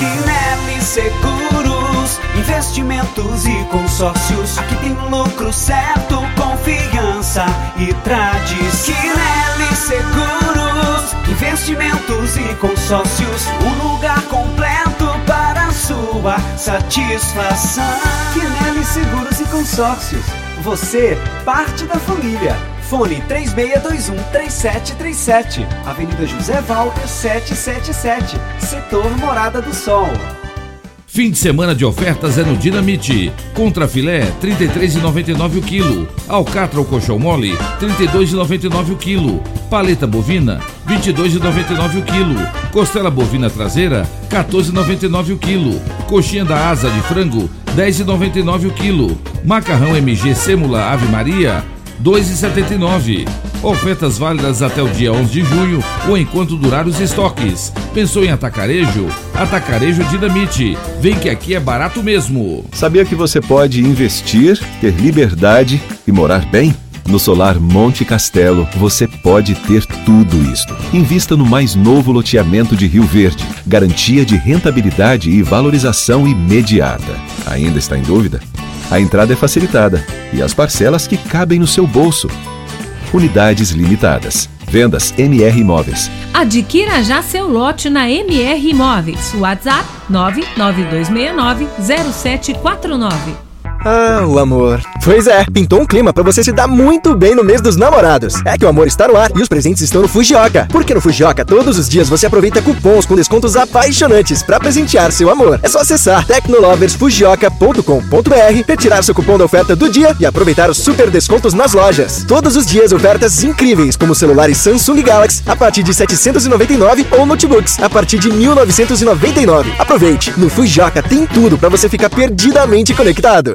Quinelli Seguros, investimentos e consórcios. Aqui tem lucro certo, confiança e tradição. Quinelli Seguros, investimentos e consórcios. Um lugar completo para a sua satisfação. Quinelli Seguros e Consórcios. Você, parte da família. Fone 3621-3737. Avenida José Walter 777. Setor Morada do Sol. Fim de semana de ofertas é no Dinamite. Contra filé, R$ 33,99 o quilo. Alcatra ou colchão mole, R$ 32,99 o quilo. Paleta bovina, R$ 22,99 o quilo. Costela bovina traseira, R$ 14,99 o quilo. Coxinha da asa de frango, R$ 10,99 o quilo. Macarrão MG Sêmula Ave Maria, 2,79. Ofertas válidas até o dia 11 de junho ou enquanto durar os estoques. Pensou em atacarejo? Atacarejo Dinamite. Vem que aqui é barato mesmo. Sabia que você pode investir, ter liberdade e morar bem? No Solar Monte Castelo, você pode ter tudo isto. Invista no mais novo loteamento de Rio Verde. Garantia de rentabilidade e valorização imediata. Ainda está em dúvida? A entrada é facilitada e as parcelas que cabem no seu bolso. Unidades limitadas. Vendas MR Imóveis. Adquira já seu lote na MR Imóveis. WhatsApp 992690749. Ah, o amor. Pois é, pintou um clima pra você se dar muito bem no mês dos namorados. É que o amor está no ar e os presentes estão no Fujioka. Porque no Fujioka, todos os dias você aproveita cupons com descontos apaixonantes pra presentear seu amor. É só acessar tecnoloversfujioka.com.br, retirar seu cupom da oferta do dia e aproveitar os super descontos nas lojas. Todos os dias ofertas incríveis, como celulares Samsung Galaxy a partir de 799 ou notebooks a partir de 1999. Aproveite, no Fujioka tem tudo pra você ficar perdidamente conectado.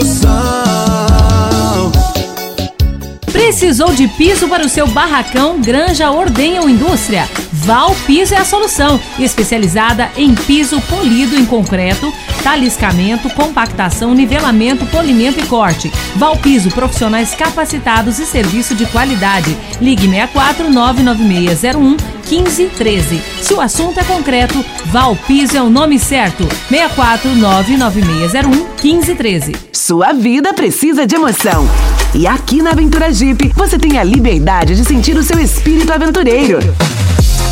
Precisou de piso para o seu barracão, granja, ordenha ou indústria? Val Piso é a solução, especializada em piso polido em concreto, taliscamento, compactação, nivelamento, polimento e corte. Val Piso, profissionais capacitados e serviço de qualidade. Ligue 64 99601 1513. Se o assunto é concreto, Val Piso é o nome certo. 64 99601 1513. Sua vida precisa de emoção. E aqui na Aventura Jeep, você tem a liberdade de sentir o seu espírito aventureiro.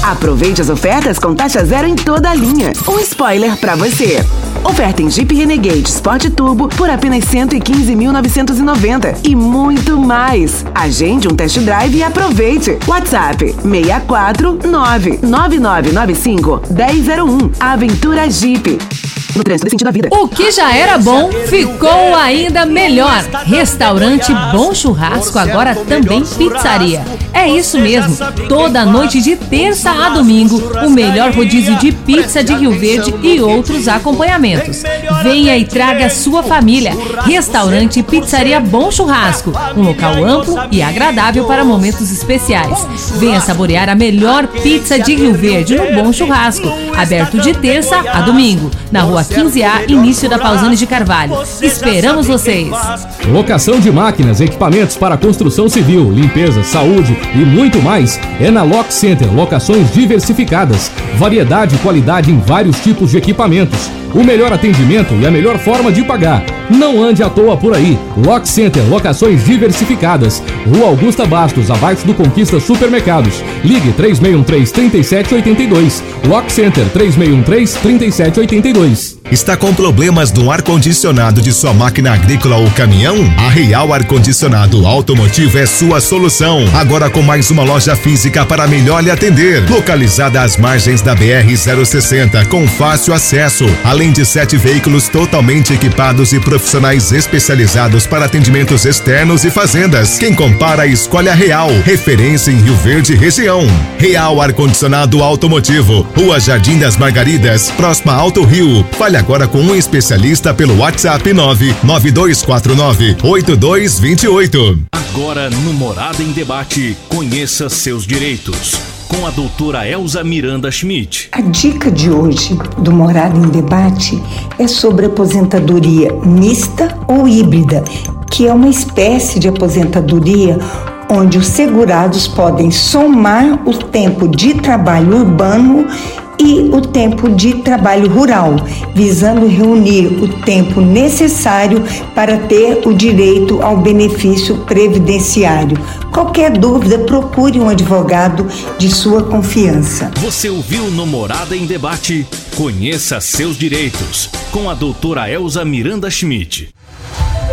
Aproveite as ofertas com taxa zero em toda a linha. Um spoiler pra você. Oferta em Jeep Renegade Sport Turbo por apenas 115.990 e muito mais. Agende um test drive e aproveite. WhatsApp 649 9995 1001. Aventura Jeep. No trânsito sentido da vida. O que já era bom ficou ainda melhor. Restaurante Bom Churrasco, agora também pizzaria. É isso mesmo. Toda noite de terça a domingo, o melhor rodízio de pizza de Rio Verde e outros acompanhamentos. Venha e traga sua família. Restaurante Pizzaria Bom Churrasco, um local amplo e agradável para momentos especiais. Venha saborear a melhor pizza de Rio Verde no Bom Churrasco, aberto de terça a domingo, na rua 15A, início da Pausani de Carvalho. Esperamos vocês! Locação de máquinas, equipamentos para construção civil, limpeza, saúde e muito mais é na Lock Center. Locações diversificadas, variedade e qualidade em vários tipos de equipamentos. O melhor atendimento e a melhor forma de pagar. Não ande à toa por aí. Lock Center, locações diversificadas. Rua Augusta Bastos, abaixo do Conquista Supermercados. Ligue 3613-3782. Lock Center 3613-3782. Está com problemas no ar-condicionado de sua máquina agrícola ou caminhão? A Real Ar-Condicionado Automotivo é sua solução. Agora com mais uma loja física para melhor lhe atender. Localizada às margens da BR-060, com fácil acesso. Além de sete veículos totalmente equipados e profissionais especializados para atendimentos externos e fazendas. Quem compara, escolhe a Real. Referência em Rio Verde região. Real Ar-Condicionado Automotivo. Rua Jardim das Margaridas, próxima Alto Rio. Fale agora com um especialista pelo WhatsApp 99249 8228. Agora no Morada em Debate, conheça seus direitos. Com a doutora Elza Miranda Schmidt. A dica de hoje do Morada em Debate é sobre aposentadoria mista ou híbrida, que é uma espécie de aposentadoria onde os segurados podem somar o tempo de trabalho urbano e o tempo de trabalho rural, visando reunir o tempo necessário para ter o direito ao benefício previdenciário. Qualquer dúvida, procure um advogado de sua confiança. Você ouviu no Morada em Debate? Conheça seus direitos. Com a doutora Elza Miranda Schmidt.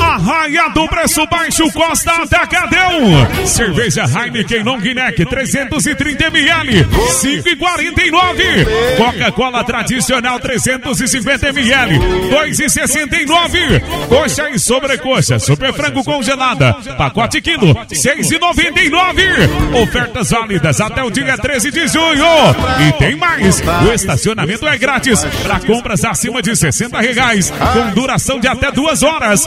Arraia do Preço Baixo Costa Atacadão. Cerveja Heineken Long Neck 330ml, 5,49. Coca-Cola tradicional 350ml, 2,69. Coxa e sobrecoxa, super frango congelada, pacote quilo, 6,99. Ofertas válidas até o dia 13 de junho. E tem mais, o estacionamento é grátis para compras acima de 60 reais, com duração de até duas horas.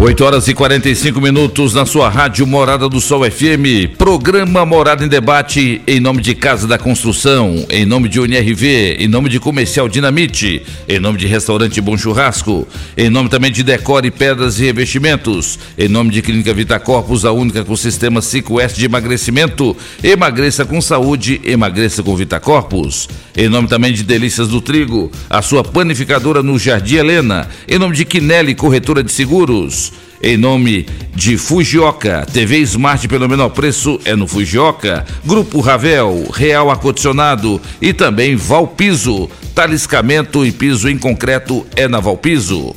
8 horas e 45 minutos na sua rádio Morada do Sol FM. Programa Morada em Debate em nome de Casa da Construção, em nome de UNRV, em nome de Comercial Dinamite, em nome de Restaurante Bom Churrasco, em nome também de Decore Pedras e Revestimentos, em nome de Clínica Vita Corpus, a única com sistema 5S de emagrecimento. Emagreça com saúde, emagreça com Vita Corpus. Em nome também de Delícias do Trigo, a sua panificadora no Jardim Helena. Em nome de Quinelli Corretora de Seguros. Em nome de Fujioka, TV Smart pelo menor preço é no Fujioka, Grupo Ravel, Real Acondicionado e também Valpiso, taliscamento e piso em concreto é na Valpiso.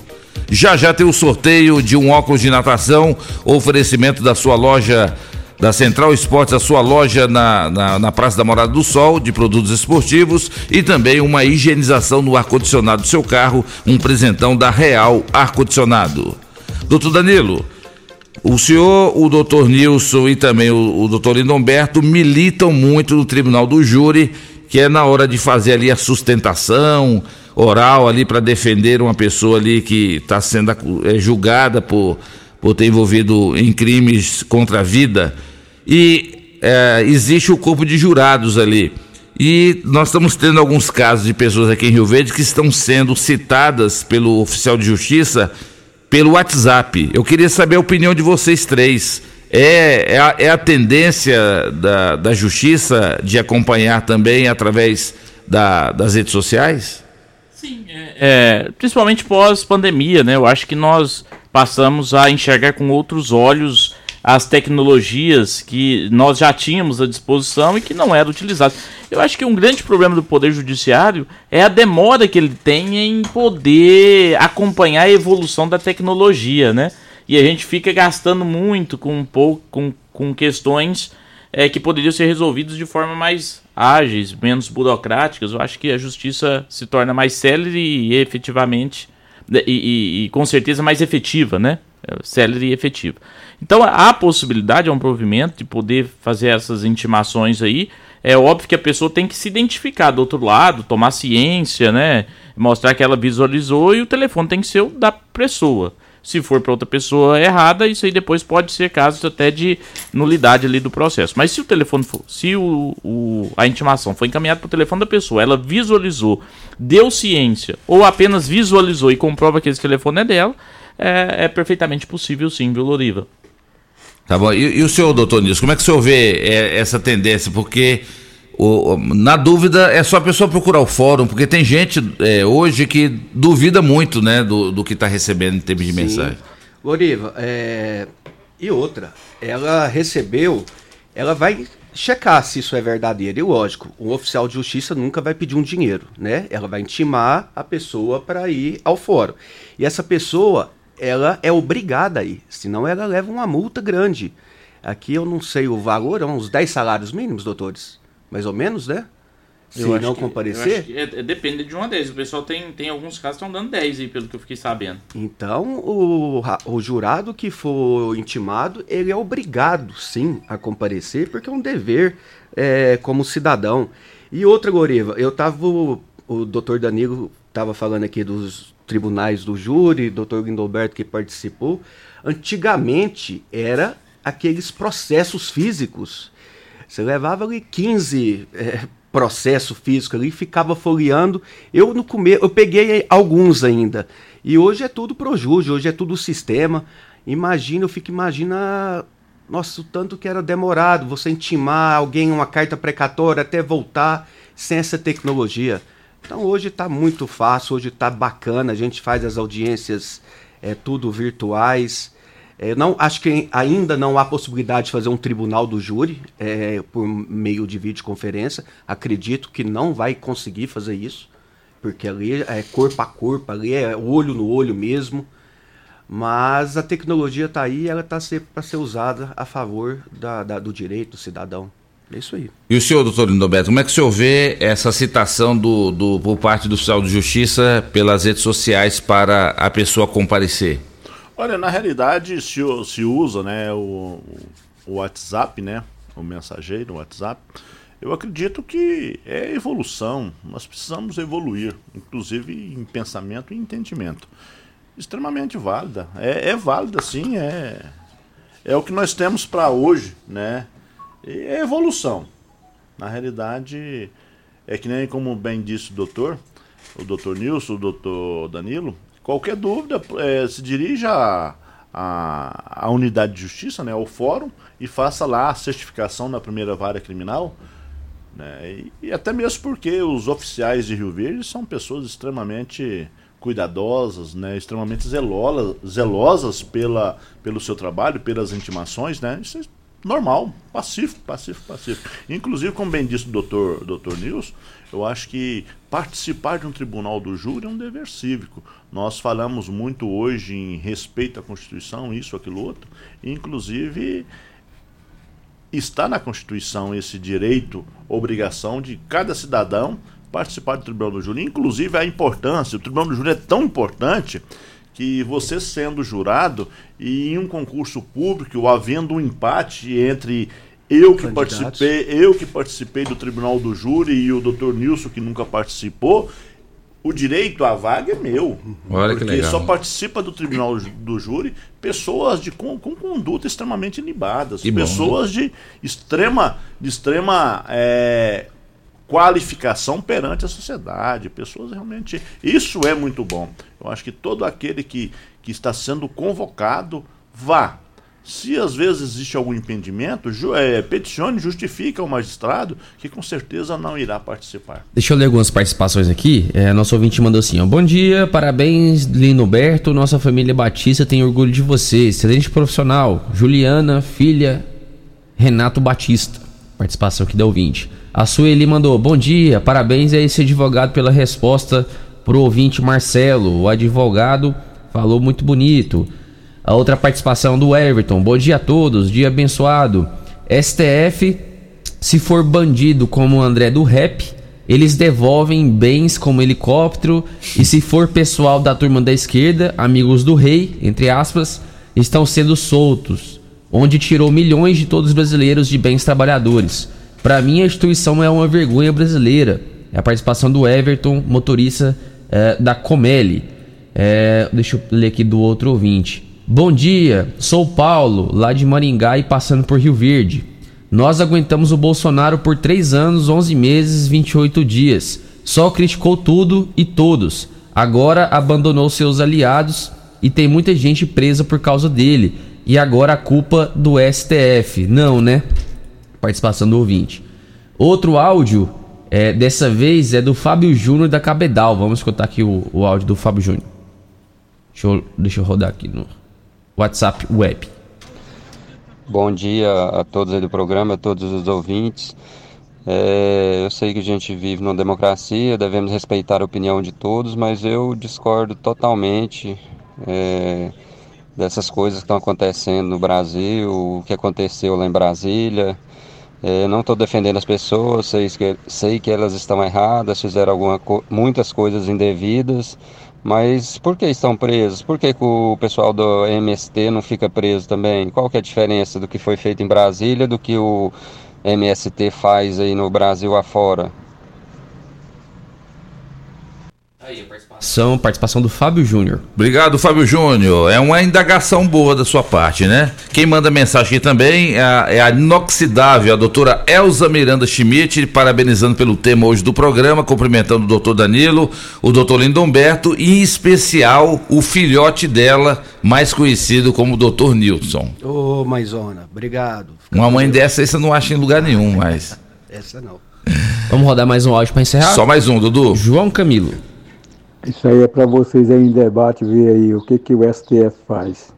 Já já tem o sorteio de um óculos de natação, oferecimento da sua loja da Central Esportes, a sua loja na, na, na, Praça da Morada do Sol, de produtos esportivos, e também uma higienização no ar-condicionado do seu carro, um presentão da Real Ar-Condicionado. Doutor Danilo, o senhor, o doutor Nilson e também o, o doutor Lindomberto militam muito no Tribunal do Júri, que é na hora de fazer ali a sustentação oral ali para defender uma pessoa ali que está sendo é, julgada por, por ter envolvido em crimes contra a vida. E é, existe o corpo de jurados ali. E nós estamos tendo alguns casos de pessoas aqui em Rio Verde que estão sendo citadas pelo oficial de justiça pelo WhatsApp. Eu queria saber a opinião de vocês três. É, é, a, é a tendência da, da justiça de acompanhar também através da, das redes sociais? Sim, é, é, principalmente pós-pandemia, né? Eu acho que nós passamos a enxergar com outros olhos as tecnologias que nós já tínhamos à disposição e que não eram utilizadas. Eu acho que um grande problema do Poder Judiciário é a demora que ele tem em poder acompanhar a evolução da tecnologia, né? E a gente fica gastando muito com um pouco com, com questões é, que poderiam ser resolvidas de forma mais ágeis, menos burocráticas. Eu acho que a justiça se torna mais célere e efetivamente e, e, e com certeza mais efetiva, né? Célere e efetiva. Então há possibilidade, é um provimento de poder fazer essas intimações aí. É óbvio que a pessoa tem que se identificar do outro lado, tomar ciência, né? Mostrar que ela visualizou e o telefone tem que ser o da pessoa. Se for para outra pessoa errada, isso aí depois pode ser caso até de nulidade ali do processo. Mas se o telefone for, se o, o a intimação foi encaminhada para o telefone da pessoa, ela visualizou, deu ciência, ou apenas visualizou e comprova que esse telefone é dela, é, é perfeitamente possível sim, viu, Loriva? Tá bom. E, e o senhor, doutor Nilson, como é que o senhor vê é, essa tendência? Porque, o, na dúvida, é só a pessoa procurar o fórum, porque tem gente é, hoje que duvida muito né, do, do que está recebendo em termos de Sim. mensagem. Loriva, é... e outra, ela recebeu, ela vai checar se isso é verdadeiro. E lógico, um oficial de justiça nunca vai pedir um dinheiro, né? Ela vai intimar a pessoa para ir ao fórum. E essa pessoa, ela é obrigada a ir, senão ela leva uma multa grande. Aqui eu não sei o valor, é uns 10 salários mínimos, doutores? Mais ou menos, né? Se Eu não que- comparecer. é- é- depende de uma 10. O pessoal tem, tem alguns casos que estão dando 10 aí, pelo que eu fiquei sabendo. Então, o, o jurado que for intimado, ele é obrigado, sim, a comparecer, porque é um dever é, como cidadão. E outra, Goriva, eu tava. O, o doutor Danilo estava falando aqui dos tribunais do júri, doutor Guindolberto que participou. Antigamente era aqueles processos físicos. Você levava ali 15 é, processos físicos ali, ficava folheando. Eu no começo, eu peguei alguns ainda. E hoje é tudo pro júri, hoje é tudo sistema. Imagina, eu fico imagina, nossa, o tanto que era demorado você intimar alguém uma carta precatória até voltar. sem essa tecnologia. Então hoje está muito fácil, hoje está bacana, a gente faz as audiências é, tudo virtuais. É, não, acho que ainda não há possibilidade de fazer um tribunal do júri é, por meio de videoconferência. Acredito que não vai conseguir fazer isso, porque ali é corpo a corpo, ali é olho no olho mesmo. Mas a tecnologia está aí, ela está para ser usada a favor da, da, do direito do cidadão. É isso aí. E o senhor, doutor Lindoberto, como é que o senhor vê essa citação do, do, por parte do Oficial de Justiça pelas redes sociais para a pessoa comparecer? Olha, na realidade se, se usa né, o, o WhatsApp, né, o mensageiro, o WhatsApp. Eu acredito que é evolução, nós precisamos evoluir, inclusive em pensamento e entendimento extremamente válida. É, é válida, sim, é, é o que nós temos para hoje, né? E é evolução. Na realidade, é que nem como bem disse o doutor, o doutor Nilson, o doutor Danilo, qualquer dúvida é, se dirija à, à, unidade de justiça, né, ao fórum, e faça lá a certificação na primeira vara criminal. Né, e, e até mesmo porque os oficiais de Rio Verde são pessoas extremamente cuidadosas, né, extremamente zelosas, zelosas pela, pelo seu trabalho, pelas intimações, né? Isso é normal, pacífico, pacífico, pacífico. Inclusive, como bem disse o doutor, doutor Nils, eu acho que participar de um tribunal do júri é um dever cívico. Nós falamos muito hoje em respeito à Constituição, isso, aquilo, outro. Inclusive, está na Constituição esse direito, obrigação de cada cidadão participar do Tribunal do Júri. Inclusive a importância, o Tribunal do Júri é tão importante que você sendo jurado e em um concurso público, havendo um empate entre eu que participei, eu que participei do Tribunal do Júri e o Dr. Nilson que nunca participou, o direito à vaga é meu. Olha porque que legal. só participa do Tribunal do Júri pessoas de, com, com conduta extremamente ilibadas, Que bom, pessoas de extrema, de extrema é, qualificação perante a sociedade, pessoas realmente. Isso é muito bom. Eu acho que todo aquele que, que está sendo convocado vá. Se às vezes existe algum impedimento, ju, é, peticione, justifique ao magistrado que com certeza não irá participar. Deixa eu ler algumas participações aqui. É, nosso ouvinte mandou assim: ó, Bom dia, parabéns, Linoberto. Nossa família Batista tem orgulho de você. Excelente profissional. Juliana, filha, Renato Batista. Participação aqui da ouvinte. A Sueli mandou: Bom dia, parabéns a esse advogado pela resposta pro ouvinte Marcelo. O advogado falou muito bonito. A outra participação do Everton: Bom dia a todos, dia abençoado. STF, se for bandido como o André do Rap, eles devolvem bens como helicóptero. E se for pessoal da turma da esquerda, amigos do rei, entre aspas, estão sendo soltos, onde tirou milhões de todos os brasileiros de bens trabalhadores. Para mim, a instituição é uma vergonha brasileira. É a participação do Everton, motorista eh, da Comelli. Eh, deixa eu ler aqui do outro ouvinte. Bom dia, sou Paulo, lá de Maringá e passando por Rio Verde. Nós aguentamos o Bolsonaro por 3 anos, 11 meses, 28 dias. Só criticou tudo e todos. Agora abandonou seus aliados e tem muita gente presa por causa dele. E agora a culpa do STF. Não, né? Participação do ouvinte. Outro áudio, é, dessa vez, é do Fábio Júnior da Cabedal. Vamos escutar aqui o, o áudio do Fábio Júnior. Deixa eu, deixa eu rodar aqui no WhatsApp Web. Bom dia a todos aí do programa, a todos os ouvintes. É, eu sei que a gente vive numa democracia, devemos respeitar a opinião de todos, mas eu discordo totalmente é, dessas coisas que estão acontecendo no Brasil, o que aconteceu lá em Brasília. É, não estou defendendo as pessoas, sei que, sei que elas estão erradas, fizeram alguma, muitas coisas indevidas, mas por que estão presos? Por que, que o pessoal do MST não fica preso também? Qual que é a diferença do que foi feito em Brasília do que o MST faz aí no Brasil afora? São participação do Fábio Júnior. Obrigado, Fábio Júnior. É uma indagação boa da sua parte, né? Quem manda mensagem aqui também é a, é a inoxidável, a doutora Elza Miranda Schmidt, parabenizando pelo tema hoje do programa, cumprimentando o doutor Danilo, o doutor Lindomberto e, em especial, o filhote dela, mais conhecido como doutor Nilson. Ô, Maisona, obrigado. Uma mãe dessa aí você não acha em lugar nenhum, mas. Essa não. Vamos rodar mais um áudio pra encerrar? Só mais um, Dudu. João Camilo. Isso aí é para vocês aí em debate ver aí o que, que o STF faz.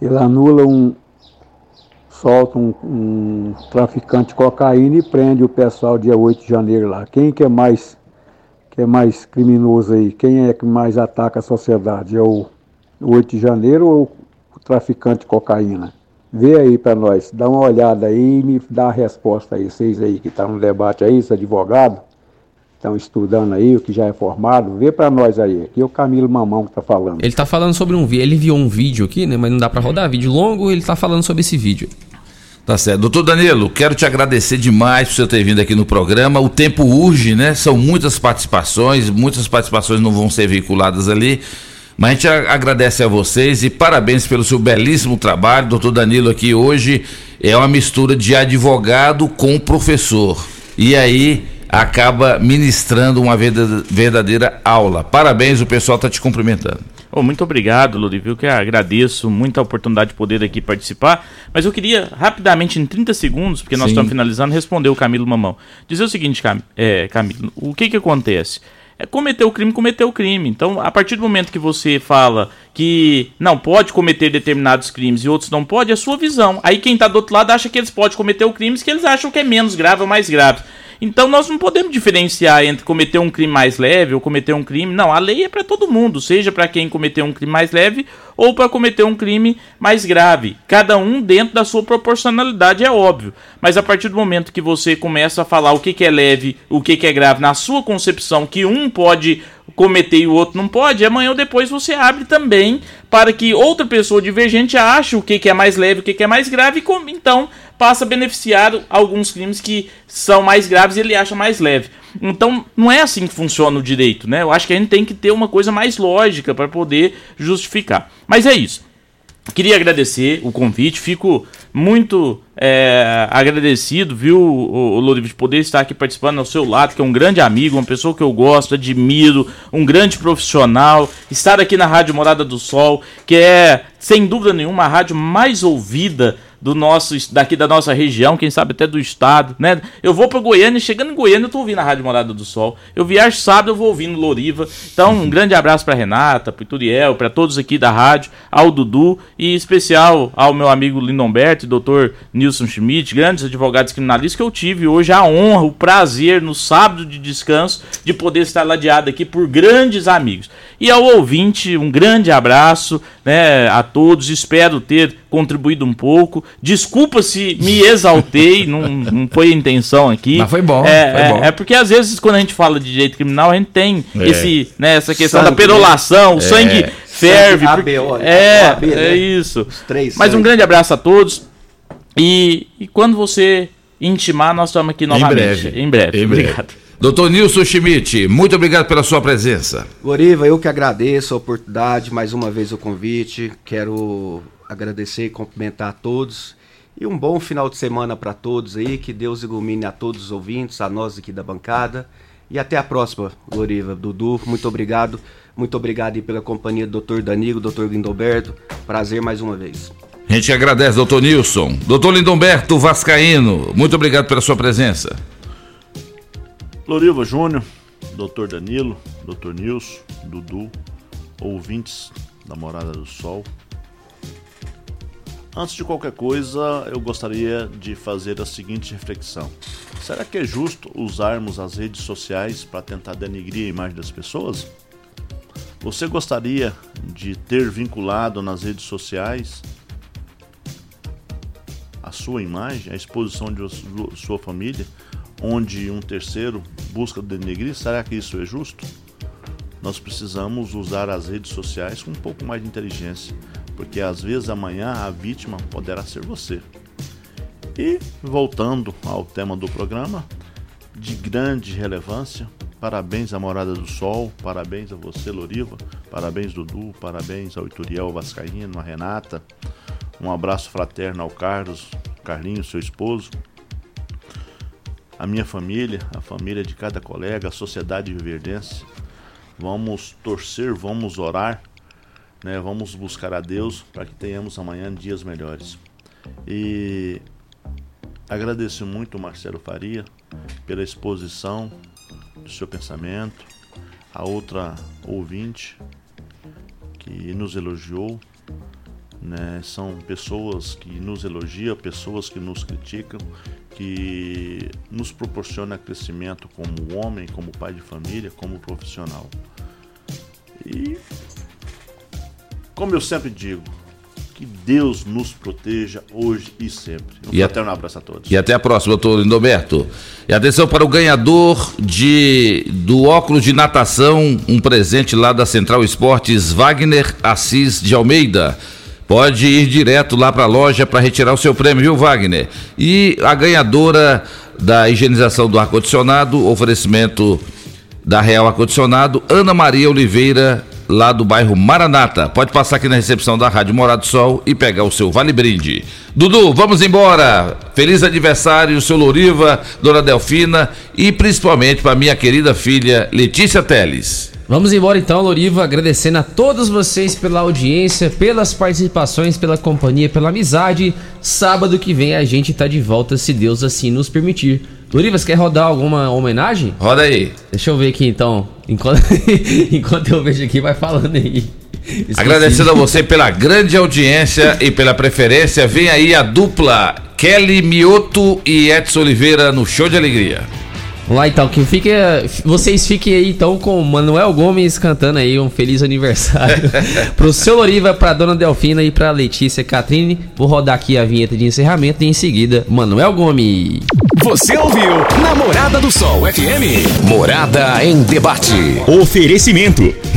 Ele anula um. solta um, um traficante de cocaína e prende o pessoal dia 8 de janeiro lá. Quem que é mais que é mais criminoso aí? Quem é que mais ataca a sociedade? É o, o 8 de janeiro ou o traficante de cocaína? Vê aí para nós, dá uma olhada aí e me dá a resposta aí, vocês aí que estão tá no debate aí, os advogados, estão estudando aí, o que já é formado, vê para nós aí. Aqui é o Camilo Mamão que está falando. Ele tá falando sobre um vídeo, ele enviou um vídeo aqui, né, mas não dá para rodar, vídeo longo, ele tá falando sobre esse vídeo. Tá certo. Doutor Danilo, quero te agradecer demais por você ter vindo aqui no programa. O tempo urge, né? São muitas participações, muitas participações não vão ser veiculadas ali. Mas a gente agradece a vocês e parabéns pelo seu belíssimo trabalho. Doutor Danilo aqui hoje é uma mistura de advogado com professor. E aí acaba ministrando uma verdadeira aula. Parabéns, o pessoal está te cumprimentando. Oh, muito obrigado, Ludivio, que agradeço muito a oportunidade de poder aqui participar. Mas eu queria rapidamente, em 30 segundos, porque nós Sim. estamos finalizando, responder o Camilo Mamão. Dizer o seguinte, Cam é, Camilo, o que que acontece? é cometer o crime, cometer o crime. Então, a partir do momento que você fala que não pode cometer determinados crimes e outros não pode, é a sua visão. Aí quem está do outro lado acha que eles podem cometer o crime que eles acham que é menos grave ou mais grave. Então nós não podemos diferenciar entre cometer um crime mais leve ou cometer um crime. Não, a lei é para todo mundo, seja para quem cometeu um crime mais leve ou para cometer um crime mais grave. Cada um dentro da sua proporcionalidade, é óbvio. Mas a partir do momento que você começa a falar o que, que é leve, o que, que é grave, na sua concepção, que um pode cometer e o outro não pode, amanhã ou depois você abre também para que outra pessoa divergente ache o que, que é mais leve, o que, que é mais grave, então passa a beneficiar alguns crimes que são mais graves e ele acha mais leve. Então, não é assim que funciona o direito, né? Eu acho que a gente tem que ter uma coisa mais lógica para poder justificar. Mas é isso. Queria agradecer o convite, fico muito é, agradecido, viu, o, de poder estar aqui participando ao seu lado, que é um grande amigo, uma pessoa que eu gosto, admiro, um grande profissional, estar aqui na Rádio Morada do Sol, que é, sem dúvida nenhuma, a rádio mais ouvida do nosso daqui da nossa região, quem sabe até do estado, né? Eu vou para Goiânia, chegando em Goiânia eu tô ouvindo a Rádio Morada do Sol. Eu viajo sábado, eu vou ouvindo Loriva. Então, um grande abraço para Renata, para Ituriel, para todos aqui da rádio, ao Dudu e em especial ao meu amigo Lindomberto e doutor Nilson Schmidt, grandes advogados criminalistas que eu tive hoje a honra, o prazer no sábado de descanso de poder estar ladeado aqui por grandes amigos. E ao ouvinte, um grande abraço, né, a todos. Espero ter contribuído um pouco. Desculpa se me exaltei, não, não foi a intenção aqui. Mas foi bom, é, foi é, bom. É, porque às vezes quando a gente fala de direito criminal, a gente tem É. esse, né, essa questão Sangue, da perolação, o né? sangue É. ferve. Sangue porque- AB, é, AB, né? é isso. três Mas um grande abraço a todos. E, e quando você intimar, nós estamos aqui novamente. breve. Em breve. Em breve. Obrigado. Doutor Nilson Schmidt, muito obrigado pela sua presença. Goriva, eu que agradeço a oportunidade, mais uma vez o convite. Quero agradecer e cumprimentar a todos. E um bom final de semana para todos aí. Que Deus ilumine a todos os ouvintes, a nós aqui da bancada. E até a próxima, Goriva. Dudu, muito obrigado. Muito obrigado aí pela companhia do Dr. Danilo, Dr. Lindoberto. Prazer mais uma vez. A gente agradece, doutor Nilson. Doutor Lindomberto Vascaíno, muito obrigado pela sua presença. Loriva Júnior, Dr. Danilo, Dr. Nilson, Dudu, ouvintes da Morada do Sol. Antes de qualquer coisa, eu gostaria de fazer a seguinte reflexão. Será que é justo usarmos as redes sociais para tentar denigrir a imagem das pessoas? Você gostaria de ter vinculado nas redes sociais a sua imagem, a exposição de su- sua família, onde um terceiro busca denegrir? Será que isso é justo? Nós precisamos usar as redes sociais com um pouco mais de inteligência, porque às vezes amanhã a vítima poderá ser você. E voltando ao tema do programa, de grande relevância, parabéns à Morada do Sol, parabéns a você, Loriva, parabéns Dudu, parabéns ao Ituriel Vascaíno, a Renata, um abraço fraterno ao Carlos, Carlinhos, seu esposo, a minha família, a família de cada colega, a sociedade viverdense. Vamos torcer, vamos orar, né? vamos buscar a Deus para que tenhamos amanhã dias melhores. E agradeço muito Marcelo Faria pela exposição do seu pensamento, a outra ouvinte que nos elogiou. Né? São pessoas que nos elogiam, pessoas que nos criticam, que nos proporciona crescimento como homem, como pai de família, como profissional. E como eu sempre digo, que Deus nos proteja hoje e sempre. Um E a- fraterno abraço a todos. E até a próxima, doutor Lindoberto. E atenção para o ganhador de do óculos de natação, um presente lá da Central Esportes, Wagner Assis de Almeida. Pode ir direto lá para a loja para retirar o seu prêmio, viu, Wagner? E a ganhadora da higienização do ar-condicionado, oferecimento da Real Ar-Condicionado, Ana Maria Oliveira, lá do bairro Maranata. Pode passar aqui na recepção da Rádio Morado do Sol e pegar o seu Vale Brinde. Dudu, vamos embora. Feliz aniversário, seu Loriva, Dona Delfina e principalmente para minha querida filha Letícia Teles. Vamos embora então, Loriva, agradecendo a todos vocês pela audiência, pelas participações, pela companhia, pela amizade. Sábado que vem a gente tá de volta, se Deus assim nos permitir. Loriva, você quer rodar alguma homenagem? Roda aí. Deixa eu ver aqui então. Enquanto, enquanto eu vejo aqui, vai falando aí. Esqueci. Agradecendo a você pela grande audiência e pela preferência. Vem aí a dupla Kelly Mioto e Edson Oliveira no Show de Alegria. Vamos lá então, que fique, vocês fiquem aí então com o Manuel Gomes cantando aí um feliz aniversário pro seu Loriva, pra dona Delfina e pra Letícia Catrine. Vou rodar aqui a vinheta de encerramento e em seguida, Manuel Gomes. Você ouviu Namorada do Sol FM. Morada em debate. Oferecimento